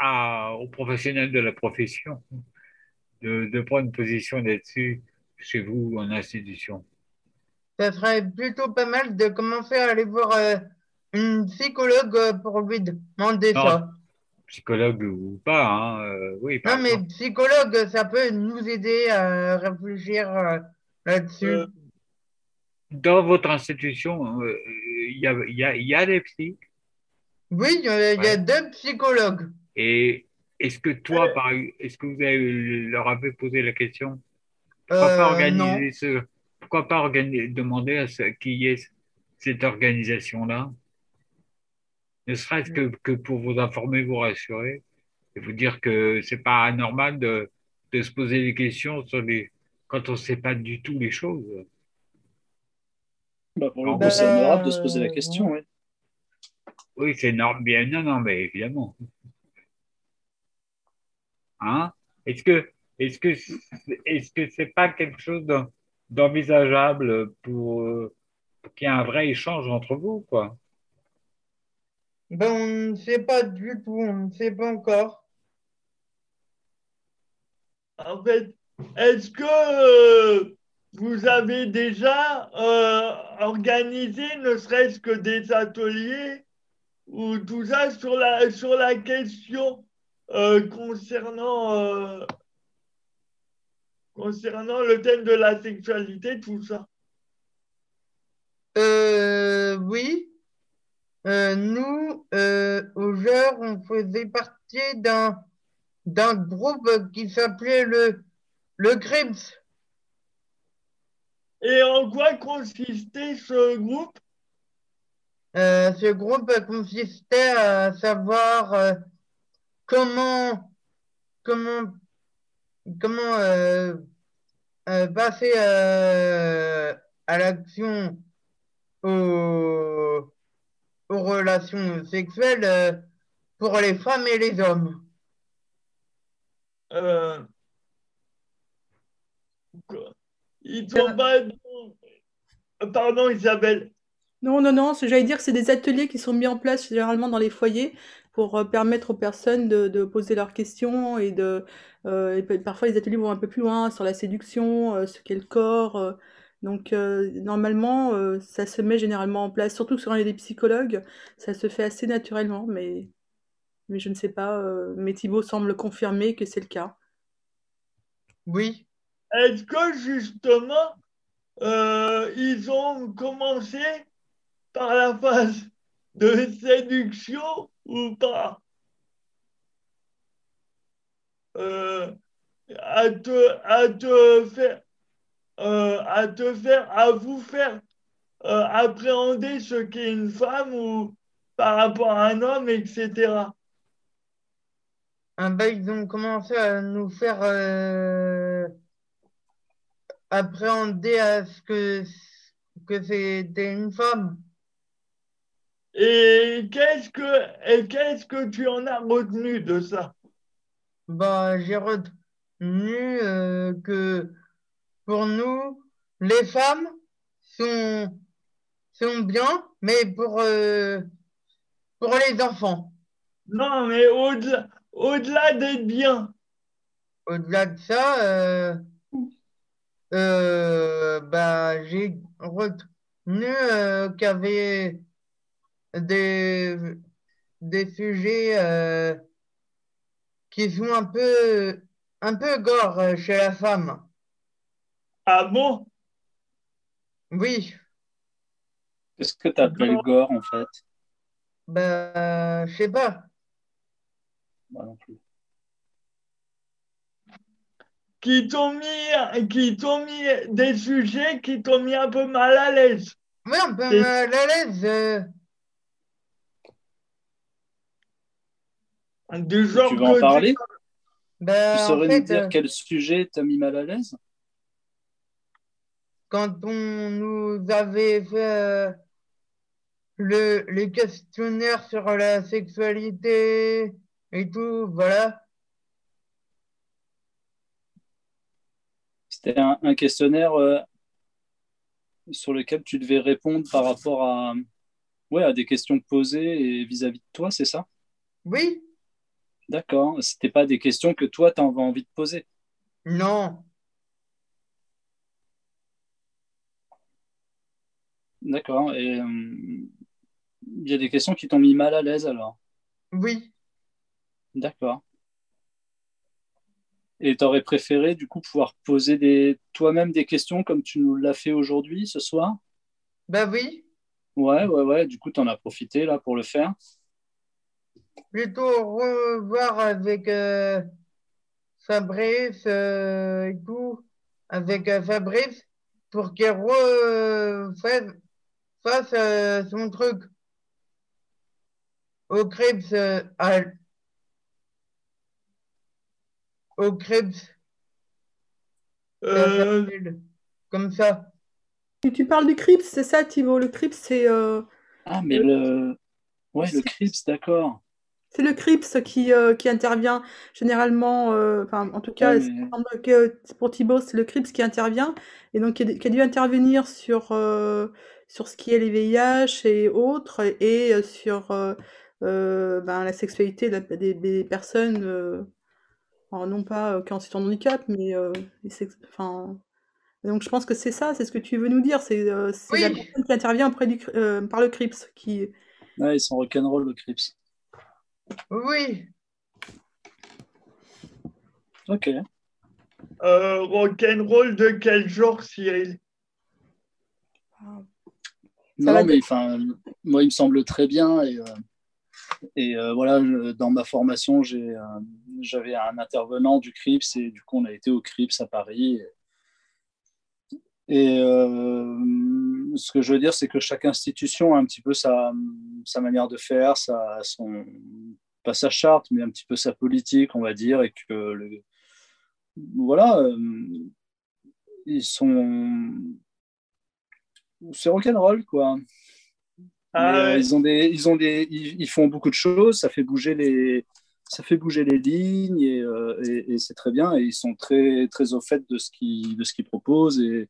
aux professionnels de la profession de, de prendre position là-dessus chez vous en institution? Ça serait plutôt pas mal de commencer à aller voir euh, une psychologue euh, pour lui demander Non, ça. psychologue ou pas, hein, euh, oui, par Non, mais psychologue, ça peut nous aider à réfléchir euh, là-dessus. Dans votre institution, il y, a, il y, a, il y a des psys Oui, il y a, y deux psychologues. et est-ce que toi, Euh. par, est-ce que vous avez, leur avez posé la question? Pourquoi pas Euh, organiser non. ce, pourquoi pas organiser, demander à ce qu'il y ait cette organisation-là? Ne serait-ce que, que pour vous informer, vous rassurer et vous dire que c'est pas anormal de, de se poser des questions sur les, quand on ne sait pas du tout les choses. Bah, pour le Bah, coup, c'est honorable de se euh, poser la question. oui. Oui, c'est normal. Bien, non, non, mais évidemment. Hein? Est-ce que, est-ce que, est-ce que c'est pas quelque chose d'en- d'envisageable pour, pour qu'il y ait un vrai échange entre vous, quoi? Ben, on ne sait pas du tout, on ne sait pas encore. En fait, est-ce que euh, vous avez déjà euh, organisé ne serait-ce que des ateliers ou tout ça sur la, sur la question? Euh, concernant, euh, concernant le thème de la sexualité, tout ça? Euh, oui. Nous, au genre, on faisait partie d'un d'un groupe qui s'appelait le le Crips. Et en quoi consistait ce groupe? Ce groupe consistait à savoir comment comment comment euh, euh, passer euh, à l'action aux, aux relations sexuelles euh, pour les femmes et les hommes? Euh, Ils sont pas. Pardon, Isabelle. Non, non, non, ce- j'allais dire que c'est des ateliers qui sont mis en place généralement dans les foyers pour euh, permettre aux personnes de, poser leurs questions et de euh, parfois les ateliers vont un peu plus loin sur la séduction, euh, ce qu'est le corps. donc normalement, ça se met généralement en place, surtout sur les psychologues, ça se fait assez naturellement, mais je ne sais pas. mais Thibaut semble confirmer que c'est le cas. Oui. Est-ce que justement, ils ont commencé par la phase de séduction ou pas Euh, à te, à te faire, euh, à te faire, à vous faire euh, appréhender ce qu'est une femme ou par rapport à un homme, etc. Ah ils ont commencé à nous faire appréhender à ce que, que c'était une femme? Et qu'est-ce que, et qu'est-ce que tu en as retenu de ça? Bah, j'ai retenu euh, que pour nous, les femmes sont, sont bien, mais pour, euh, pour les enfants. Non, mais au-delà, au-delà d'être bien. Au-delà de ça, euh, bah, j'ai retenu qu'il y avait des, des sujets euh, qui sont un peu, un peu gore euh, chez la femme. Ah bon? Oui, Qu'est-ce que tu appelles gore en fait? Bah, je sais pas. Moi non plus. Qui t'ont mis, qui t'ont mis des sujets qui t'ont mis un peu mal à l'aise. Oui, un peu mal à l'aise. Du genre Tu veux en parler? Bah, Tu en saurais nous dire euh, quel sujet t'a mis mal à l'aise? Quand on nous avait fait euh, le, les questionnaires sur la sexualité et tout, voilà. C'était un, un questionnaire euh, sur lequel tu devais répondre par rapport à, ouais, à des questions posées et vis-à-vis de toi, c'est ça? Oui, D'accord. C'était pas des questions que toi, tu avais envie de poser. non, D'accord. Et euh, il y a des questions qui t'ont mis mal à l'aise alors? oui. D'accord. Et tu aurais préféré du coup pouvoir poser des, toi-même des questions comme tu nous l'as fait aujourd'hui, ce soir? Bah oui, Ouais, ouais, ouais. Du coup, tu en as profité là pour le faire. Plutôt revoir avec euh, Fabrice euh, et tout, avec euh, Fabrice, pour qu'il refasse fasse, euh, son truc au Krebs, euh, à- au Krebs, Euh, comme ça. Et tu parles du CRIPS, c'est ça, Thibaut? Le CRIPS, c'est euh, Ah, mais le, ouais, le CRIPS, d'accord. C'est le CRIPS qui, euh, qui intervient généralement, euh, enfin, en tout cas, Ouais, il mais- semble que pour Thibaut, c'est le CRIPS qui intervient, et donc qui a, qui a dû intervenir sur, euh, sur ce qui est les VIH et autres, et euh, sur euh, euh, ben, la sexualité des, des personnes, euh, alors non pas euh, qui ont de handicap, mais euh, les sex- enfin, donc je pense que c'est ça, c'est ce que tu veux nous dire, c'est euh, la Oui. personne qui intervient auprès du, cr- euh, par le CRIPS qui, Ouais, ils sont rock'n'roll, le CRIPS. Oui, Ok. euh, rock'n'roll de quel genre, Cyril? Non, mais enfin, moi, il me semble très bien. Et, euh, et euh, voilà, je- dans ma formation, j'ai, euh, j'avais un intervenant du CRIPS et du coup, on a été au CRIPS à Paris. Et euh, ce que je veux dire, c'est que chaque institution a un petit peu sa, sa manière de faire, sa, son, pas sa charte, mais un petit peu sa politique, on va dire, et que le, voilà, euh, ils sont. C'est rock'n'roll, quoi. Ah euh, ouais. ils, ont des, ils, ont des, ils, ils font beaucoup de choses, ça fait bouger les, ça fait bouger les lignes et, euh, et- et c'est très bien. Et ils sont très, très au fait de ce qu'ils, de ce qu'ils proposent et,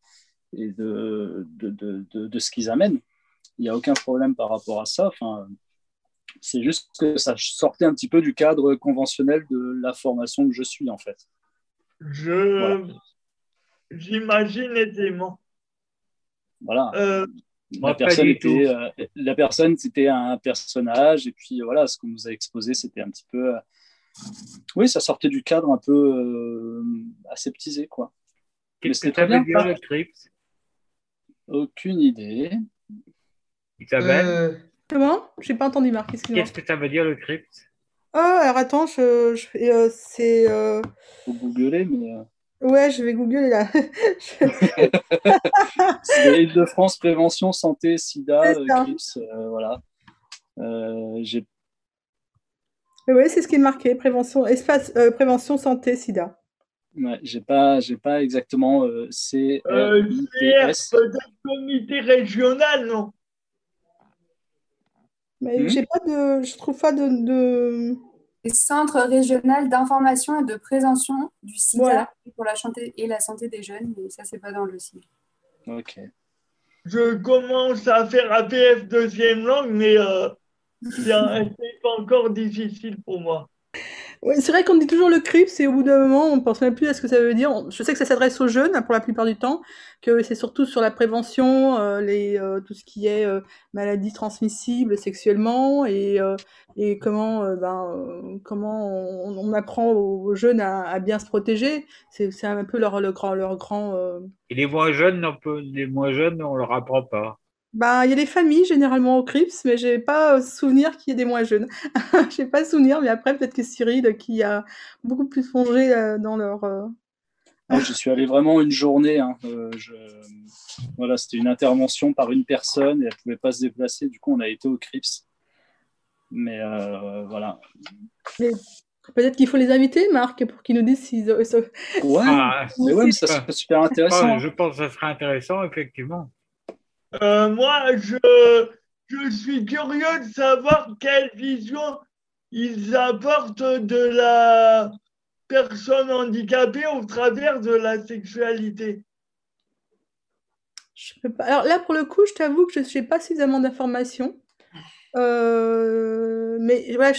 et de, de, de, de, de ce qu'ils amènent. Il n'y a aucun problème par rapport à ça. Enfin, c'est juste que ça sortait un petit peu du cadre conventionnel de la formation que je suis, en fait. Je. J'imagine aisément. Voilà. Euh, la personne était, euh, la personne c'était un personnage et puis voilà ce qu'on nous a exposé c'était un petit peu euh, oui ça sortait du cadre un peu euh, aseptisé quoi Mais Qu'est-ce que veut bien. dire le CRIPS aucune idée Isabelle Euh, Comment? J'ai pas entendu, Marc. Qu'est-ce que ça veut dire le CRIPS Oh, alors attends, je, je fais, euh, c'est. euh, faut googler mais euh, Ouais, je vais googler là. c'est Île-de-France prévention santé sida C'est euh. CRIPS euh, voilà Euh, j'ai Oui, c'est ce qui est marqué. Prévention, espace, euh, prévention santé, sida. Ouais, j'ai pas j'ai pas exactement euh, C R euh, peut-être comité régional, non? Mais Hmm? j'ai pas de. Je trouve pas de. de... Les centres régionaux d'information et de prévention du sida Voilà. pour la santé et la santé des jeunes, mais ça, c'est pas dans le site. ok Je commence à faire APF deuxième langue, mais euh, c'est pas encore difficile pour moi. Ouais, c'est vrai qu'on dit toujours le CRIPS et au bout d'un moment, on pense même plus à ce que ça veut dire. Je sais que ça s'adresse aux jeunes hein, pour la plupart du temps, que c'est surtout sur la prévention, euh, les, euh, tout ce qui est euh, maladies transmissibles sexuellement et, euh, et comment, euh, ben, comment on, apprend aux jeunes à, bien se protéger. C'est un peu leur, le grand, leur grand. Et les moins jeunes, on peut, les moins jeunes, on leur apprend pas. Ben, il y a des familles généralement au CRIPS, mais j'ai pas euh, souvenir qu'il y ait des moins jeunes. j'ai pas souvenir, mais après peut-être que Cyril, qui a beaucoup plus plongé euh, dans leur. euh, Moi, je suis allé vraiment une journée. hein. Euh, je- Voilà, c'était une intervention par une personne et elle pouvait pas se déplacer. Du coup, on a été au CRIPS. Mais euh, voilà. Peut-être qu'il faut les inviter, Marc, pour qu'ils nous disent s'ils. euh, se- Ouais, Ah, mais ouais, mais ça serait super intéressant. Ah, je pense que ça serait intéressant, effectivement. Euh, moi, je, je suis curieux de savoir quelle vision ils apportent de la personne handicapée au travers de la sexualité. Je peux pas... Alors là, pour le coup, je t'avoue que je n'ai pas suffisamment d'informations. Euh, mais voilà,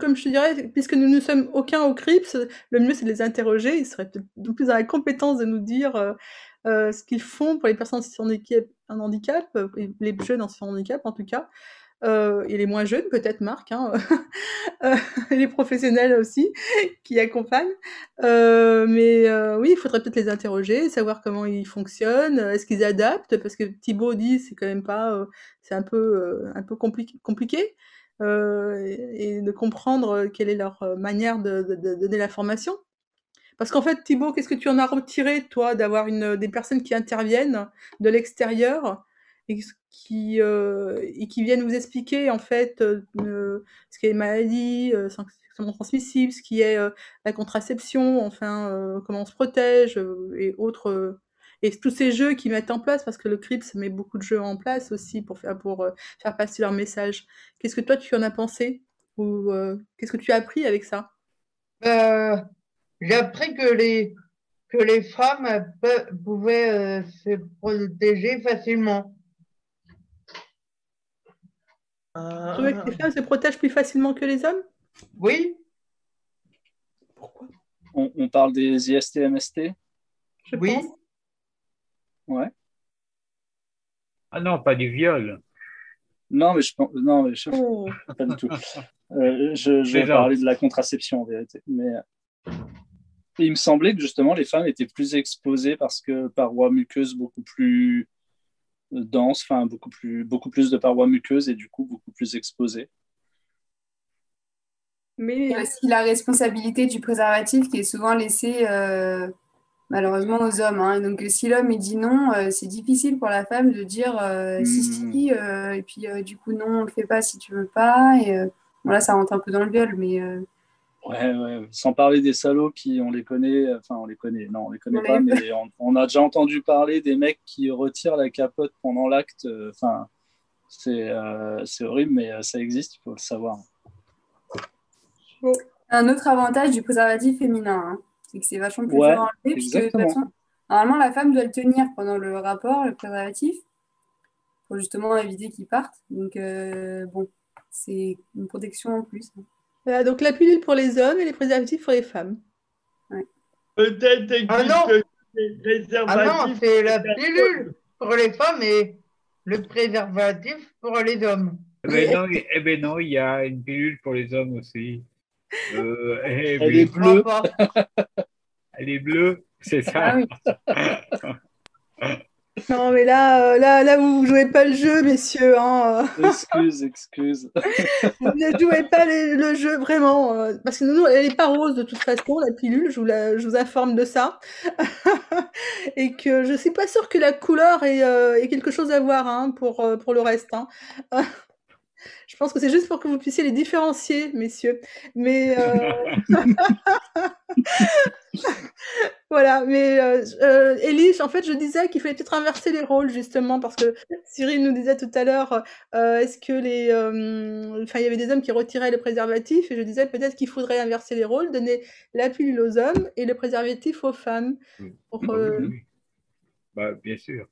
comme je te dirais, puisque nous ne sommes aucun au CRIPS, le mieux c'est de les interroger. Ils seraient peut-être plus dans la compétence de nous dire euh, euh, ce qu'ils font pour les personnes en situation un handicap, euh, les jeunes en situation de handicap en tout cas, euh, et les moins jeunes peut-être, Marc, hein, euh, et les professionnels aussi qui accompagnent. Mais oui, il faudrait peut-être les interroger, savoir comment ils fonctionnent, est-ce qu'ils adaptent, parce que Thibaut dit c'est quand même pas, c'est un peu, un peu compliqué, et, de comprendre quelle est leur manière de- de donner la formation. Parce qu'en fait, Thibaut, qu'est-ce que tu en as retiré, toi, d'avoir une, des personnes qui interviennent de l'extérieur et qui, euh, et qui viennent vous expliquer, en fait, euh, euh, ce qu'est les maladies euh, sexuellement transmissibles, ce qui est euh, la contraception, enfin, euh, comment on se protège euh, et autres. euh, et tous ces jeux qu'ils mettent en place, parce que le CRIPS met beaucoup de jeux en place aussi pour faire, pour, euh, faire passer leur message. Qu'est-ce que toi, tu en as pensé? Ou euh, qu'est-ce que tu as appris avec ça? Euh, j'ai appris que les, que les femmes euh, pe- pouvaient euh, se protéger facilement. Tu trouvais que les femmes se protègent plus facilement que les hommes? Oui, Pourquoi? On, on parle des IST-MST Je Oui. pense. Ouais. Ah non, pas du viol. Non, mais je pense. Non, mais je... Oh. pas du tout. Euh, je je vais parler de la contraception en vérité. Mais euh, il me semblait que justement les femmes étaient plus exposées parce que parois muqueuses beaucoup plus dense, enfin beaucoup plus, beaucoup plus de parois muqueuses et du coup beaucoup plus exposées. Mais il y a aussi la responsabilité du préservatif qui est souvent laissée euh, malheureusement aux hommes. hein. Donc si l'homme il dit non, euh, c'est difficile pour la femme de dire euh, si si euh, et puis euh, du coup non on le fait pas si tu veux pas et euh, voilà ça rentre un peu dans le viol mais euh, Ouais, ouais. Sans parler des salauds qui, on les connaît, enfin on les connaît, non on les connaît On pas, mais on, on a déjà entendu parler des mecs qui retirent la capote pendant l'acte. euh, Enfin, c'est euh, horrible, mais euh, ça existe, il faut le savoir. un autre avantage du préservatif féminin hein, c'est que c'est vachement plus Ouais, dur à enlever puisque de toute exactement. façon normalement la femme doit le tenir pendant le rapport le préservatif pour justement éviter qu'il parte donc euh, bon c'est une protection en plus Voilà, donc la pilule pour les hommes et les préservatifs pour les femmes. Peut-être Ah non. existe Ah préservatifs. non, c'est la pilule pour les femmes et le préservatif pour les hommes. Eh ben non, il- eh ben non, il y a une pilule pour les hommes aussi. Euh, eh Elle est bleue. Elle est bleue, c'est ça. ah oui Non, mais là, euh, là, là, vous jouez pas le jeu, messieurs. Hein. Excuse, excuse. Vous ne jouez pas les- le jeu vraiment. euh, parce que nous, elle n'est pas rose de toute façon, la pilule. Je vous, la- je vous informe de ça. Et que je suis pas sûre que la couleur ait, euh, ait quelque chose à voir hein, pour, euh, pour le reste. hein. Je pense que c'est juste pour que vous puissiez les différencier, messieurs. Mais euh, voilà, mais euh, euh, en fait, je disais qu'il fallait peut-être inverser les rôles, justement, parce que Cyril nous disait tout à l'heure, euh, est-ce que les... Enfin, il y avait des hommes qui retiraient le préservatif, et je disais peut-être qu'il faudrait inverser les rôles, donner la pilule aux hommes et le préservatif aux femmes. Pour. Bah, bien sûr.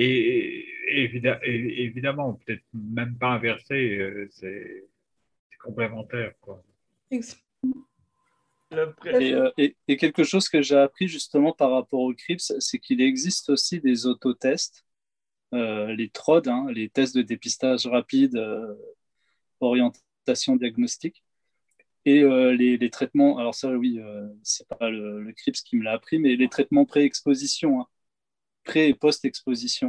Et, et- évidemment, peut-être même pas inversé, euh, c'est complémentaire. Quoi. euh, et- et quelque chose que j'ai appris justement par rapport au CRIPS, c'est qu'il existe aussi des autotests, euh, les TROD, hein, les tests de dépistage rapide, euh, orientation diagnostique, et les, traitements. Alors ça, oui, c'est pas le, le CRIPS qui me l'a appris, mais les traitements pré-exposition, hein, pré et post-exposition.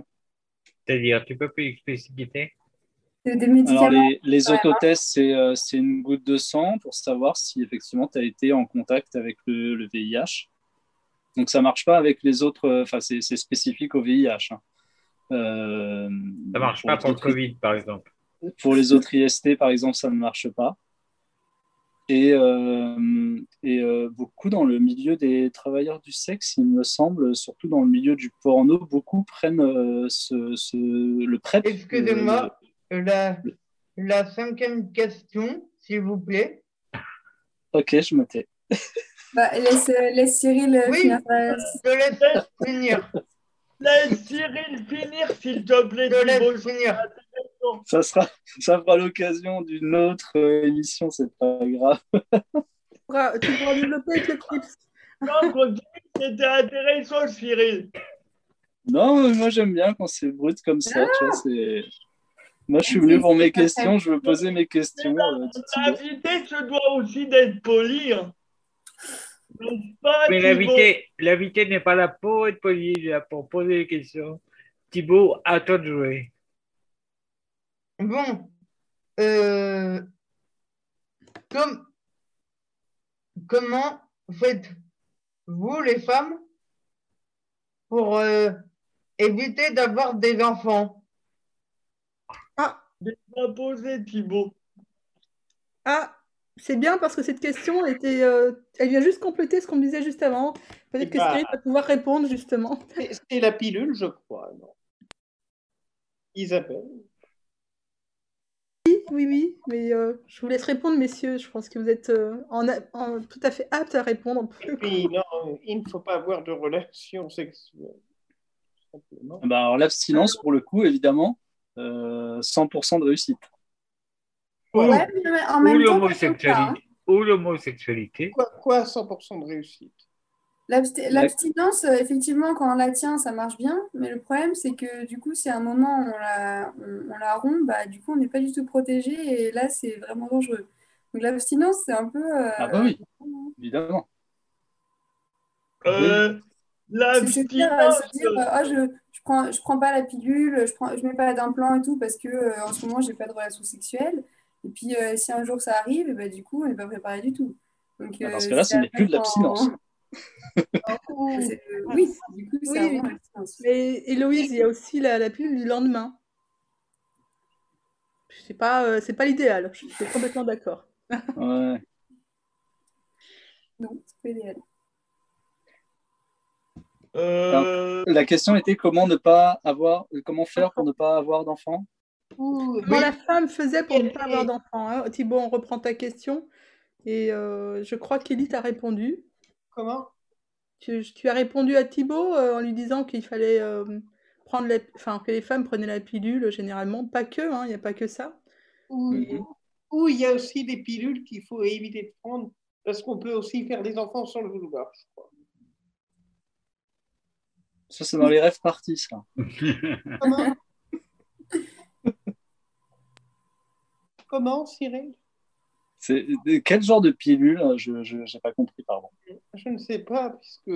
C'est-à-dire, tu peux plus expliciter? Alors, les, les autotests, c'est euh, c'est une goutte de sang pour savoir si effectivement tu as été en contact avec le, le VIH. Donc, ça marche pas avec les autres, euh, enfin, c'est c'est spécifique au VIH. hein. Euh, Ça marche pas pour le Covid, par exemple. Pour les autres IST, par exemple, ça ne marche pas. Et, euh, et euh, beaucoup dans le milieu des travailleurs du sexe, il me semble, surtout dans le milieu du porno, beaucoup prennent euh, ce, ce- le PrEP. Excusez-moi, la, la cinquième question, s'il vous plaît. ok, je me tais. Bah, laisse, laisse Cyril Oui. finir sa- Je te laisse finir. Laisse Cyril finir, s'il te plaît. Je laisse finir. Ça sera, ça fera l'occasion d'une autre euh, émission, c'est pas grave. Tu pourras, tu pourras développer avec le clips. Non, continue, c'était intéressant, Cyril. Non, mais moi j'aime bien quand c'est brut comme ça. tu vois, c'est... Moi je suis venu pour mes questions, je veux poser mes questions. euh. L'invité se doit aussi d'être poli. hein. Mais l'invité, l'invité n'est pas là pour être poli, il est là pour poser des questions. Thibaut, à toi de jouer. Bon, euh, comme, comment faites-vous, les femmes, pour euh, éviter d'avoir des enfants? Laisse-moi poser, Thibaut. Ah, c'est bien parce que cette question était, euh, elle vient juste compléter ce qu'on disait juste avant. Peut-être Eh que ben, Cyril va pouvoir répondre justement. C'est la pilule, je crois. Non? Isabelle. Oui, oui, oui, mais euh, je vous laisse répondre, messieurs. Je pense que vous êtes euh, en, a- en- tout à fait aptes à répondre. Puis, non, il ne faut pas avoir de relations sexuelles. Simplement. Bah, alors l'abstinence, pour le coup, évidemment, euh, 100% de réussite. Oh. Ouais, mais en Ou temps, l'homosexualité. Ou l'homosexualité. Quoi, quoi 100% de réussite L'absti- L'abstinence, euh, effectivement, quand on la tient, ça marche bien, mais le problème, c'est que du coup, si à un moment on la, on, on la rompt, bah, du coup, on n'est pas du tout protégé et là, c'est vraiment dangereux. Donc, l'abstinence, c'est un peu. euh, Ah bah oui, évidemment. Euh, c'est se dire, euh, l'abstinence, se dire, euh, ah, je, je prends, je prends pas la pilule, je prends, je mets pas d'implant et tout parce que euh, en ce moment j'ai pas de relation sexuelle. Et puis euh, si un jour ça arrive, et ben, du coup on n'est pas préparé du tout. Donc, Bah, Dans ce euh, cas-là, c'est ce n'est plus de l'abstinence. C'est- Oui, du coup c'est Oui. vraiment l'abstinence. Et Héloïse, il y a aussi la, la pilule du lendemain. C'est pas, euh, c'est pas l'idéal. Je suis complètement d'accord. Ouais. Non, c'est pas idéal. Euh, La question était comment ne pas avoir, comment faire pour ne pas avoir d'enfants Comment la femme faisait pour ne pas avoir d'enfant hein Thibaut, on reprend ta question. Et euh, je crois qu'Élie t'a répondu. Comment? Tu, tu as répondu à Thibaut euh, en lui disant qu'il fallait euh, prendre la, enfin, que les femmes prenaient la pilule généralement. Pas que, hein, il n'y a pas que ça. Ou ou il y a aussi des pilules qu'il faut éviter de prendre parce qu'on peut aussi faire des enfants sans le vouloir, je crois. Ça, c'est dans les rêves partis, ça. Comment? Comment, Cyril? C'est quel genre de pilule Je n'ai pas compris, pardon. Je ne sais pas, puisque.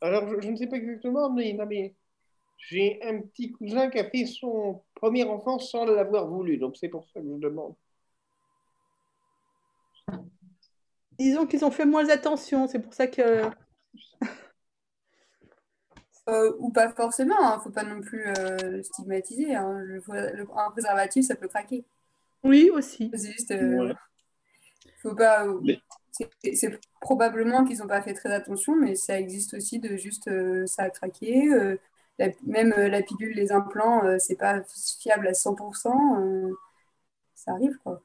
Alors, je, je ne sais pas exactement, mais, non, mais j'ai un petit cousin qui a fait son premier enfant sans l'avoir voulu, donc c'est pour ça que je demande. Disons qu'ils ont fait moins attention, c'est pour ça que. Euh, ou pas forcément, il ne faut pas non plus euh, stigmatiser. hein. Le- le- un préservatif, ça peut craquer. Oui, aussi. C'est juste. euh, faut pas. euh, Mais- c'est- probablement qu'ils n'ont pas fait très attention, mais ça existe aussi de juste euh, ça a craqué. euh, la- même euh, la pilule, les implants, euh, c'est pas fiable à 100%. euh, ça arrive, quoi.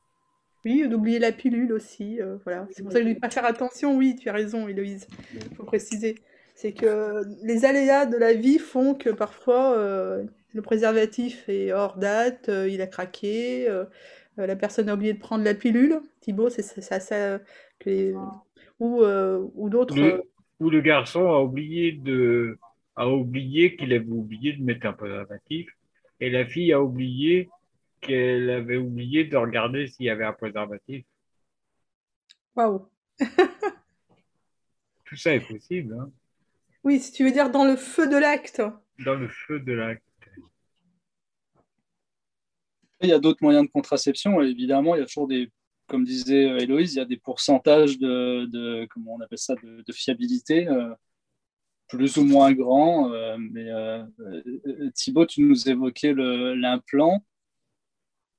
Oui, d'oublier la pilule aussi. euh, voilà. C'est pour ça que je dis pas faire attention. Oui, tu as raison, Héloïse. Il faut préciser. C'est que les aléas de la vie font que parfois euh, le préservatif est hors date, euh, il a craqué, la personne a oublié de prendre la pilule. Thibaut, c'est ça, ça- ça que les- ou, euh, ou d'autres. euh, Le, ou le garçon a oublié de a oublié qu'il avait oublié de mettre un préservatif et la fille a oublié qu'elle avait oublié de regarder s'il y avait un préservatif. Waouh. Tout ça est possible hein, Oui, si tu veux dire dans le feu de l'acte. dans le feu de l'acte. Il y a d'autres moyens de contraception. et évidemment, il y a toujours des, comme disait euh, Héloïse, il y a des pourcentages de, de comment on appelle ça, de, de fiabilité, euh, plus ou moins grands. euh, mais euh, Thibaut, tu nous évoquais l'implant.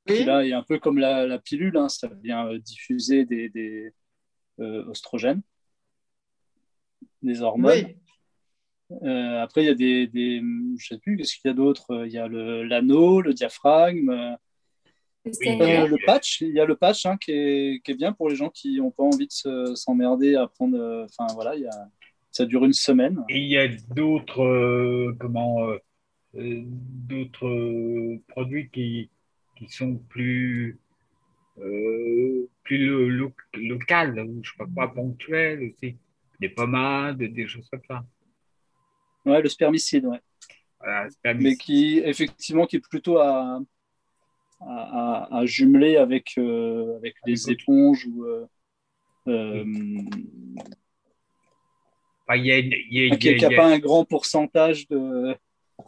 qui là est un peu comme la, la pilule, hein, ça vient diffuser des, des oestrogènes, des hormones. Oui. Euh, après, il y a des, des je sais plus, qu'est-ce qu'il y a d'autre? Il y a le- l'anneau, le diaphragme, euh, le patch. Il y a le patch hein, qui, est, qui est bien pour les gens qui n'ont pas envie de se- s'emmerder à prendre. euh, Enfin voilà, il y a, ça dure une semaine. Et il y a d'autres euh, comment euh, d'autres produits qui, qui sont plus euh, plus lo- lo- locales ou je sais pas quoi ponctuels aussi des pommades des choses comme ça Ouais, le spermicide, ouais. Voilà, spermicide. Mais qui effectivement qui est plutôt à, à, à- à jumeler avec, euh, avec les éponges ou euh, euh, il y a, y a- y a- y pas un grand pourcentage de Faut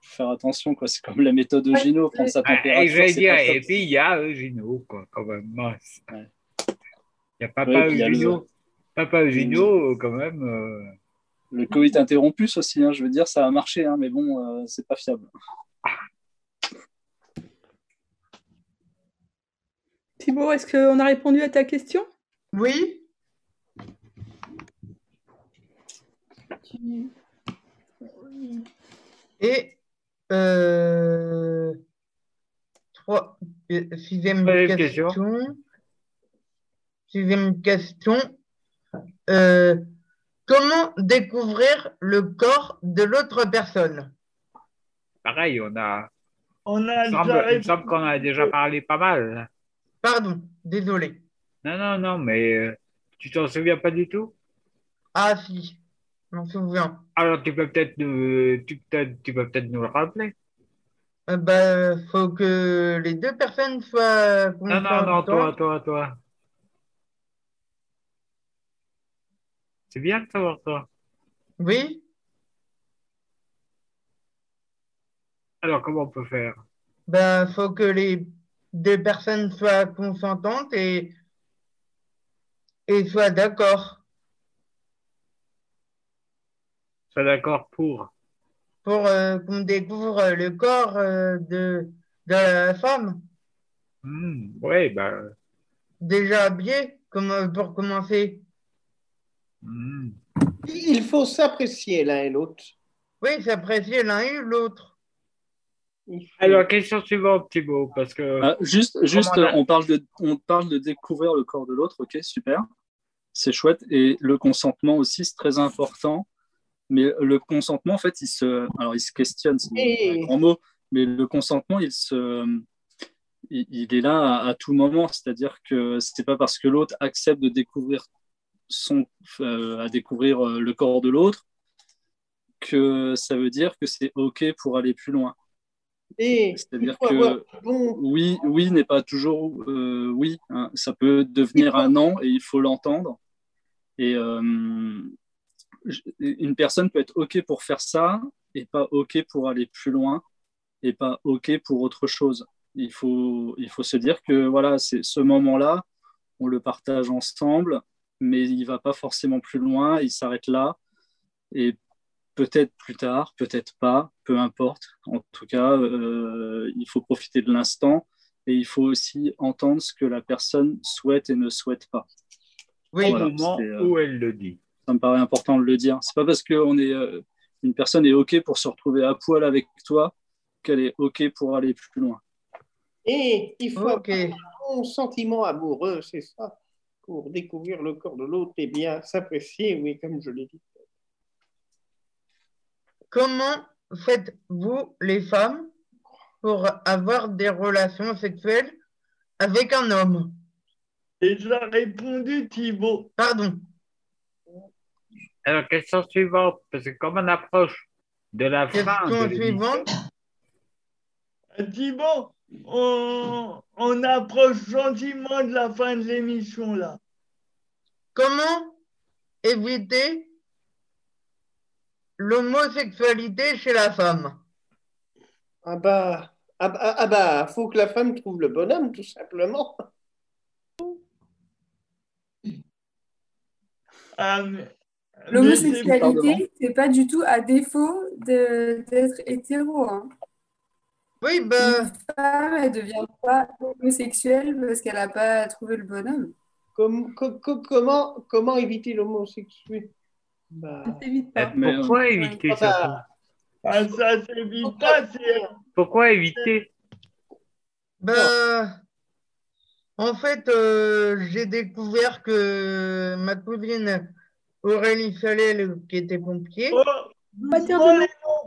faire attention quoi c'est comme la méthode Gino prendre sa Ah, température et j'allais c'est dire, et puis il y a Eugino, quoi, quand même. Il y a Ouais, Papa y a le- Eugino. Papa Eugino, quand même. euh, le Covid interrompus aussi hein, je veux dire ça a marché hein, mais bon euh, c'est pas fiable Thibaut, est-ce qu'on a répondu à ta question? Oui. Et euh, trois, euh, sixième Troisième question. Sixième question. Euh, comment découvrir le corps de l'autre personne? pareil, on a. On a Il me semble, déjà il me semble qu'on a déjà parlé pas mal. Pardon, désolé. Non, non, non, mais euh, tu t'en souviens pas du tout? Ah si, je m'en souviens. Alors tu peux peut-être nous, tu, peut tu peux peut-être nous le rappeler? Euh, bah, faut que les deux personnes soient Non, non, non, toi, toi, toi. C'est bien de savoir toi. Oui, Alors, comment on peut faire? Ben, faut que les deux personnes soient consentantes et, et soient d'accord Sois d'accord pour. pour euh, qu'on découvre le corps euh, de, de la femme, Hmm, ouais, ben. déjà habillée, comme, pour commencer. hmm. Il faut s'apprécier l'un et l'autre. Oui, s'apprécier l'un et l'autre. Alors, question suivante, Thibaut, parce que. Ah, juste, juste on a- on, parle de, on parle de découvrir le corps de l'autre, ok, super. C'est chouette. Et le consentement aussi, c'est très important. Mais le consentement, en fait, il se, alors, il se questionne, c'est Et- un grand mot, mais le consentement, il, se, il, il est là à, à tout moment. C'est-à-dire que c'est pas parce que l'autre accepte de découvrir son, euh, à découvrir euh, le corps de l'autre que ça veut dire que c'est OK pour aller plus loin. C'est-à-dire que bon, oui, oui n'est pas toujours euh, oui. hein. Ça peut devenir un non et il faut l'entendre. Et euh, une personne peut être OK pour faire ça et pas OK pour aller plus loin et pas OK pour autre chose. Il faut, il faut se dire que voilà, c'est ce moment-là, on le partage ensemble, mais il va pas forcément plus loin, il s'arrête là. Et peut-être plus tard, peut-être pas, peu importe. En tout cas, euh, il faut profiter de l'instant et il faut aussi entendre ce que la personne souhaite et ne souhaite pas. Oui, au Voilà, moment euh, où elle le dit. Ça me paraît important de le dire. C'est pas parce que on est, euh, une personne est OK pour se retrouver à poil avec toi qu'elle est OK pour aller plus loin. et il faut ok. avoir un bon sentiment amoureux, c'est ça. Pour découvrir le corps de l'autre et bien s'apprécier, oui, comme je l'ai dit. Comment faites-vous, les femmes, pour avoir des relations sexuelles avec un homme? Déjà répondu, Thibaut. Pardon. Alors, question suivante, parce que comme on approche de la fin Question de l'émission, suivante. Euh, Thibaut, on, on approche gentiment de la fin de l'émission là. Comment éviter l'homosexualité chez la femme Ah bah, ah bah, ah bah, faut que la femme trouve le bonhomme, tout simplement. Mais c'est- L'homosexualité, c'est pas du tout à défaut d'être hétéro. hein. Oui, ben, Une femme, elle devient pas homosexuelle parce qu'elle n'a pas trouvé le bonhomme. Com- co- co- comment, comment éviter l'homosexualité bah, pas. Pourquoi éviter ça bah, ah, ça s'évite pas, c'est Pourquoi éviter? Ben, en fait, euh, j'ai découvert que ma cousine Aurélie Salel, qui était pompier, Oh,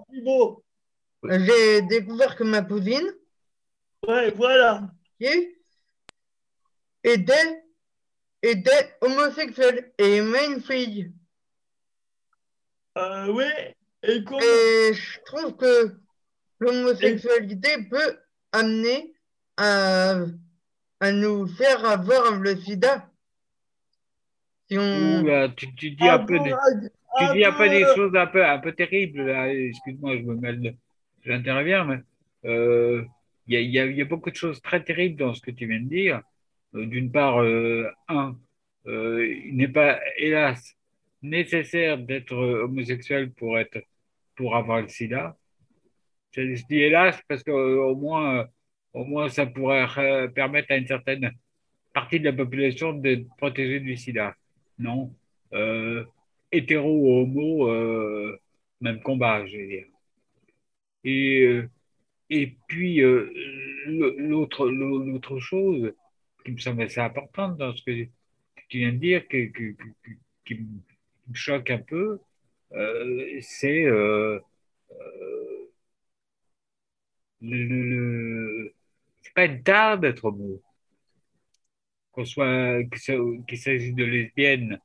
Thibaut. j'ai découvert que ma cousine Ouais, voilà. était, était homosexuelle et aimait une fille. Euh, oui. Et comment Et je trouve que l'homosexualité peut amener à, à nous faire avoir le sida. Si on... Tu, tu dis un peu des, un- tu un dis un peu des choses un peu, un peu terribles. là. Excuse-moi, je me mêle, j'interviens, mais euh, il y, a, il y a- il y a beaucoup de choses très terribles dans ce que tu viens de dire. Euh, D'une part, euh, un, euh, il n'est pas, hélas, nécessaire d'être euh, homosexuel pour être, pour avoir le sida. Je, dis hélas parce que euh, moins, euh, au moins, ça pourrait permettre à une certaine partie de la population d'être protégée du sida. Non. Hétéro ou homo, même combat, je veux dire. Et, et puis, l'autre, chose qui me semble assez importante dans ce que tu viens de dire, que- qui me me choque un peu, euh, c'est euh, euh, le, le- le- c'est pas une tare d'être homo. Qu'on soit, qu'il s'agisse de lesbiennes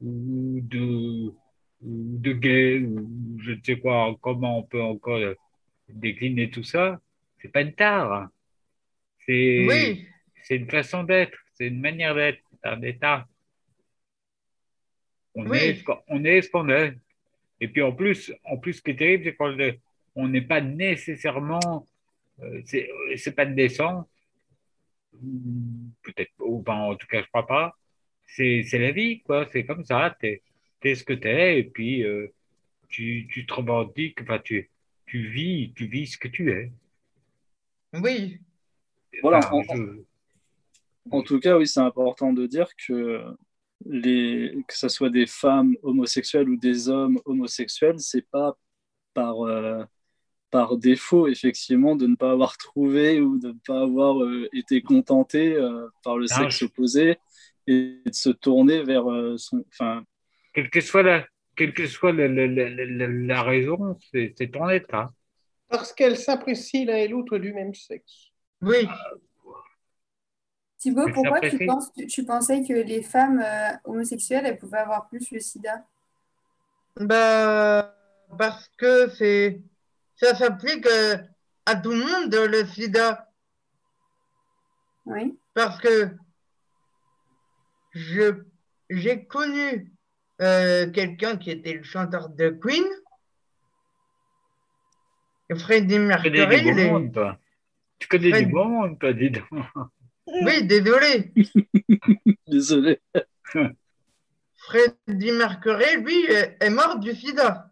ou de, ou de gays ou je ne sais quoi, comment on peut encore décliner tout ça, c'est pas une tare. C'est, Oui, c'est une façon d'être, c'est une manière d'être, un état. On Oui. est ce qu'on on est ce qu'on est. Et puis en plus, en plus, ce qui est terrible, c'est qu'on n'est pas nécessairement, euh, c'est c'est pas de naissance, peut-être, ou ben, en tout cas, je crois pas. C'est c'est la vie, quoi. C'est comme ça. T'es es ce que t'es, et puis euh, tu, tu te revendiques, enfin, tu, tu vis, tu vis ce que tu es. Oui, Voilà, Enfin, en- je- En tout cas, oui, c'est important de dire que, les, que ce soit des femmes homosexuelles ou des hommes homosexuels, c'est pas par, euh, par défaut, effectivement, de ne pas avoir trouvé ou de ne pas avoir euh, été contenté euh, par le Non, sexe je- opposé et de se tourner vers euh, son. Enfin, quelle que soit la, quelle que soit la, la, la, la- raison, c'est c'est ton état. Parce qu'elles s'apprécient l'un et l'autre du même sexe. oui. Thibaut, Mais pourquoi tu, préfet. penses, tu, tu pensais que les femmes euh, homosexuelles, elles pouvaient avoir plus le sida? Bah, parce que c'est, ça s'applique euh, à tout le monde, le sida. Oui. Parce que je, j'ai connu euh, quelqu'un qui était le chanteur de Queen. Freddie Tu connais Mercury, du est- monde, toi. Tu connais Fred- du monde, toi, dis donc. Oui, désolé. désolé. Freddie Mercury, lui, est mort du sida.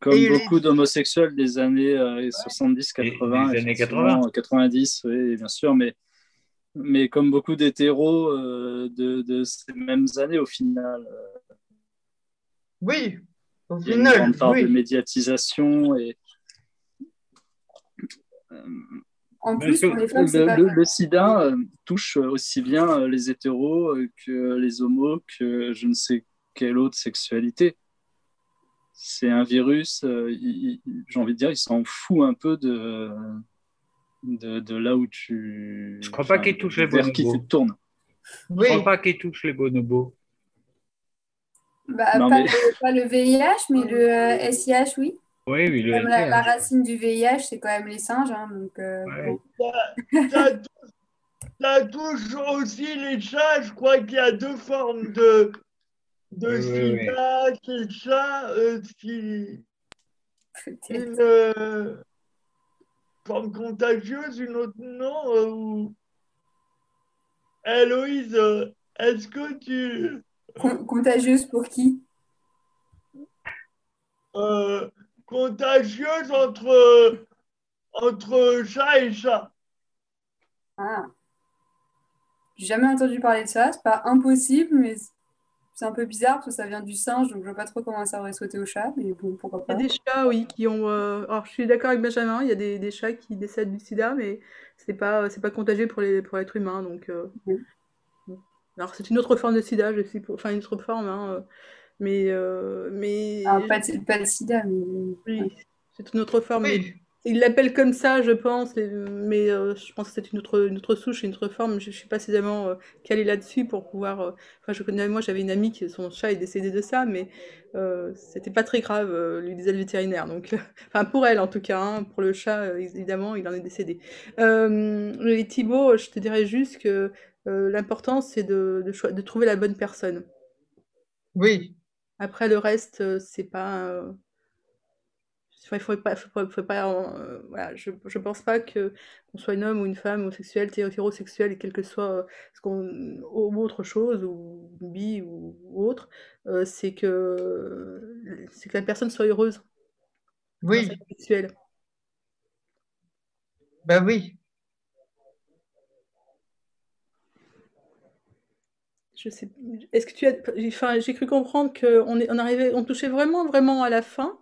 Comme Et il est- beaucoup d'homosexuels des années euh, 70, 80, Des années effectivement, 80. 90, oui, bien sûr, mais, mais comme beaucoup d'hétéros euh, de, de ces mêmes années, au final, euh, Oui, au a une final, grande part de médiatisation et En Mais plus, ce- pour les femmes, c'est le, pas le- vrai. le sida euh, touche aussi bien euh, les hétéros euh, que les homos, que je ne sais quelle autre sexualité. C'est un virus, j'ai envie de dire, il s'en fout un peu de, de, de là où tu. Je crois pas qu'il touche les vers qui bonobos. tu tournes. Je Oui, crois pas qu'il touche les bonobos. Bah, Non, pas, mais- le, pas le VIH, mais le euh, SIH, oui. Oui, oui, le Comme la, racine du VIH, c'est quand même les singes. hein, donc, euh, Ouais. bon. Ça touche, ça touche aussi les chats. Je crois qu'il y a deux formes de, de Oui, oui, sida. C'est le chat, euh, qui- une euh, forme contagieuse, une autre non. euh, ou- Héloïse, euh, est-ce que tu. Con- contagieuse pour qui? euh, contagieuse entre, entre chat et chat Ah. J'ai jamais entendu parler de ça. C'est pas impossible, mais c'est un peu bizarre parce que ça vient du singe, donc je vois pas trop comment ça aurait sauté au chat, mais bon, pourquoi Il y a pas. des chats, oui, qui ont. euh, Alors, je suis d'accord avec Benjamin, il y a des, des chats qui décèdent du sida, mais c'est pas, c'est pas contagieux pour les, pour l'être humain. Donc, euh. Alors, c'est une autre forme de sida, je pour... Enfin, une autre forme, hein, euh, mais. euh, mais... Ah, pas, de, pas de sida, mais. Oui, c'est une autre forme. oui, Ils l'appellent comme ça, je pense, les- mais euh, je pense que c'est une autre, une autre souche, une autre forme. Je ne suis pas suffisamment euh, calée là-dessus pour pouvoir. euh, Enfin, je connais, moi, j'avais une amie qui, son chat est décédé de ça, mais euh, c'était pas très grave, euh, lui disait le vétérinaire. Donc, enfin, pour elle en tout cas, hein, pour le chat, euh, évidemment, il en est décédé. Euh, et Thibaut, je te dirais juste que euh, l'important, c'est de, de trouver la bonne personne. oui, Après, le reste, euh, c'est pas. euh, Enfin, il faut pas, faut pas, faut pas, euh, voilà, je, je pense pas que qu'on soit un homme ou une femme homosexuelle, hétérosexuel, et quel que soit euh, ce qu'on, ou autre chose, ou bi ou, ou autre, euh, c'est que c'est que la personne soit heureuse dans oui, vie sexuelle. ben oui. Je sais, est-ce que tu as, enfin, j'ai cru comprendre qu'on est, on arrivait, on touchait vraiment, vraiment à la fin.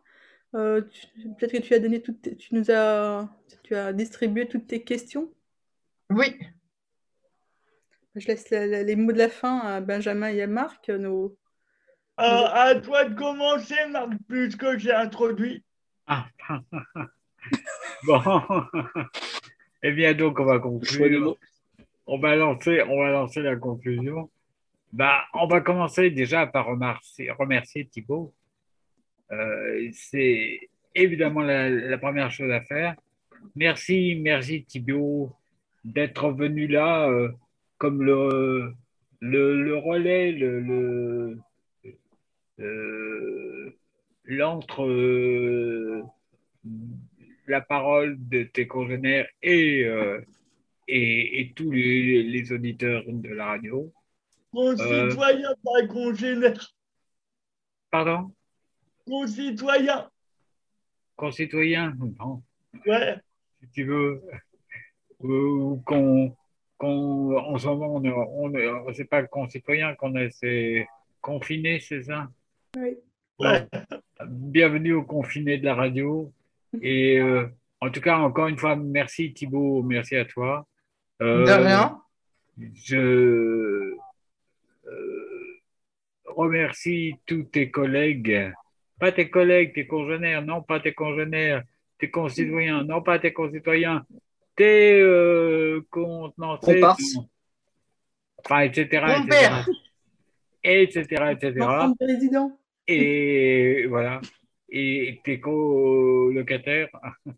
Euh, tu- peut-être que tu as donné toutes, tes- tu nous as, tu as distribué toutes tes questions. Oui, Je laisse la- la- les mots de la fin à Benjamin et à Marc, nos, Euh, À toi de commencer, Marc, puisque j'ai introduit. Ah. bon. Eh bien, donc, on va conclure. On va lancer, on va lancer la conclusion. Bah, on va commencer déjà par remercier, remercier Thibaut. Euh, c'est évidemment la, première chose à faire. Merci, merci Thibaut d'être venu là euh, comme le, le, relais, le, le, l'entre euh, la parole de tes congénères et, tous les auditeurs de la radio. Concitoyens, pas congénères. Pardon? Concitoyens. Concitoyens Non. Ouais. Si tu veux. Ou qu'on. qu'on- en ce moment, on est- on est- c'est pas concitoyen qu'on est, c'est confiné, c'est ça? Oui. Ouais. Bienvenue au confiné de la radio. Et euh, en tout cas, encore une fois, merci Thibaut, merci à toi. Euh, De rien. Je euh, remercie tous tes collègues, pas tes collègues, tes congénères, non pas tes congénères, tes concitoyens, non pas tes concitoyens, tes euh, enfin, etc., Mon etc., père. etc., président. Et voilà. Et tes colocataires.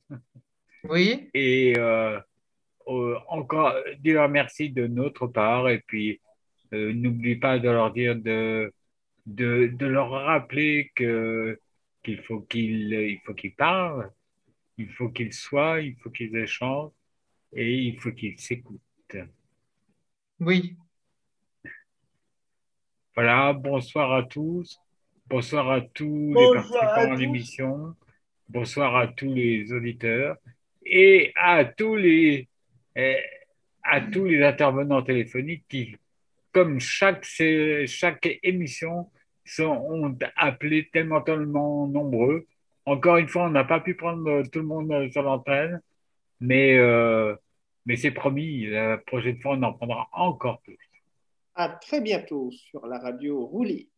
Oui. Et euh, euh, encore dire merci de notre part. Et puis, euh, n'oublie pas de leur dire de, de, de leur rappeler que, qu'il faut qu'ils il faut qu'ils parlent, il faut qu'ils soient, il faut qu'ils échangent et il faut qu'ils s'écoutent. Oui. Voilà, bonsoir à tous. Bonsoir à tous les Bonsoir participants à l'émission. Bonsoir à tous les auditeurs et à tous les, eh, à tous les intervenants téléphoniques qui, comme chaque, chaque émission, sont, ont appelé tellement, tellement nombreux. Encore une fois, on n'a pas pu prendre tout le monde sur l'antenne, mais, euh, mais c'est promis, la prochaine fois, on en prendra encore plus. À très bientôt sur la radio Roulis.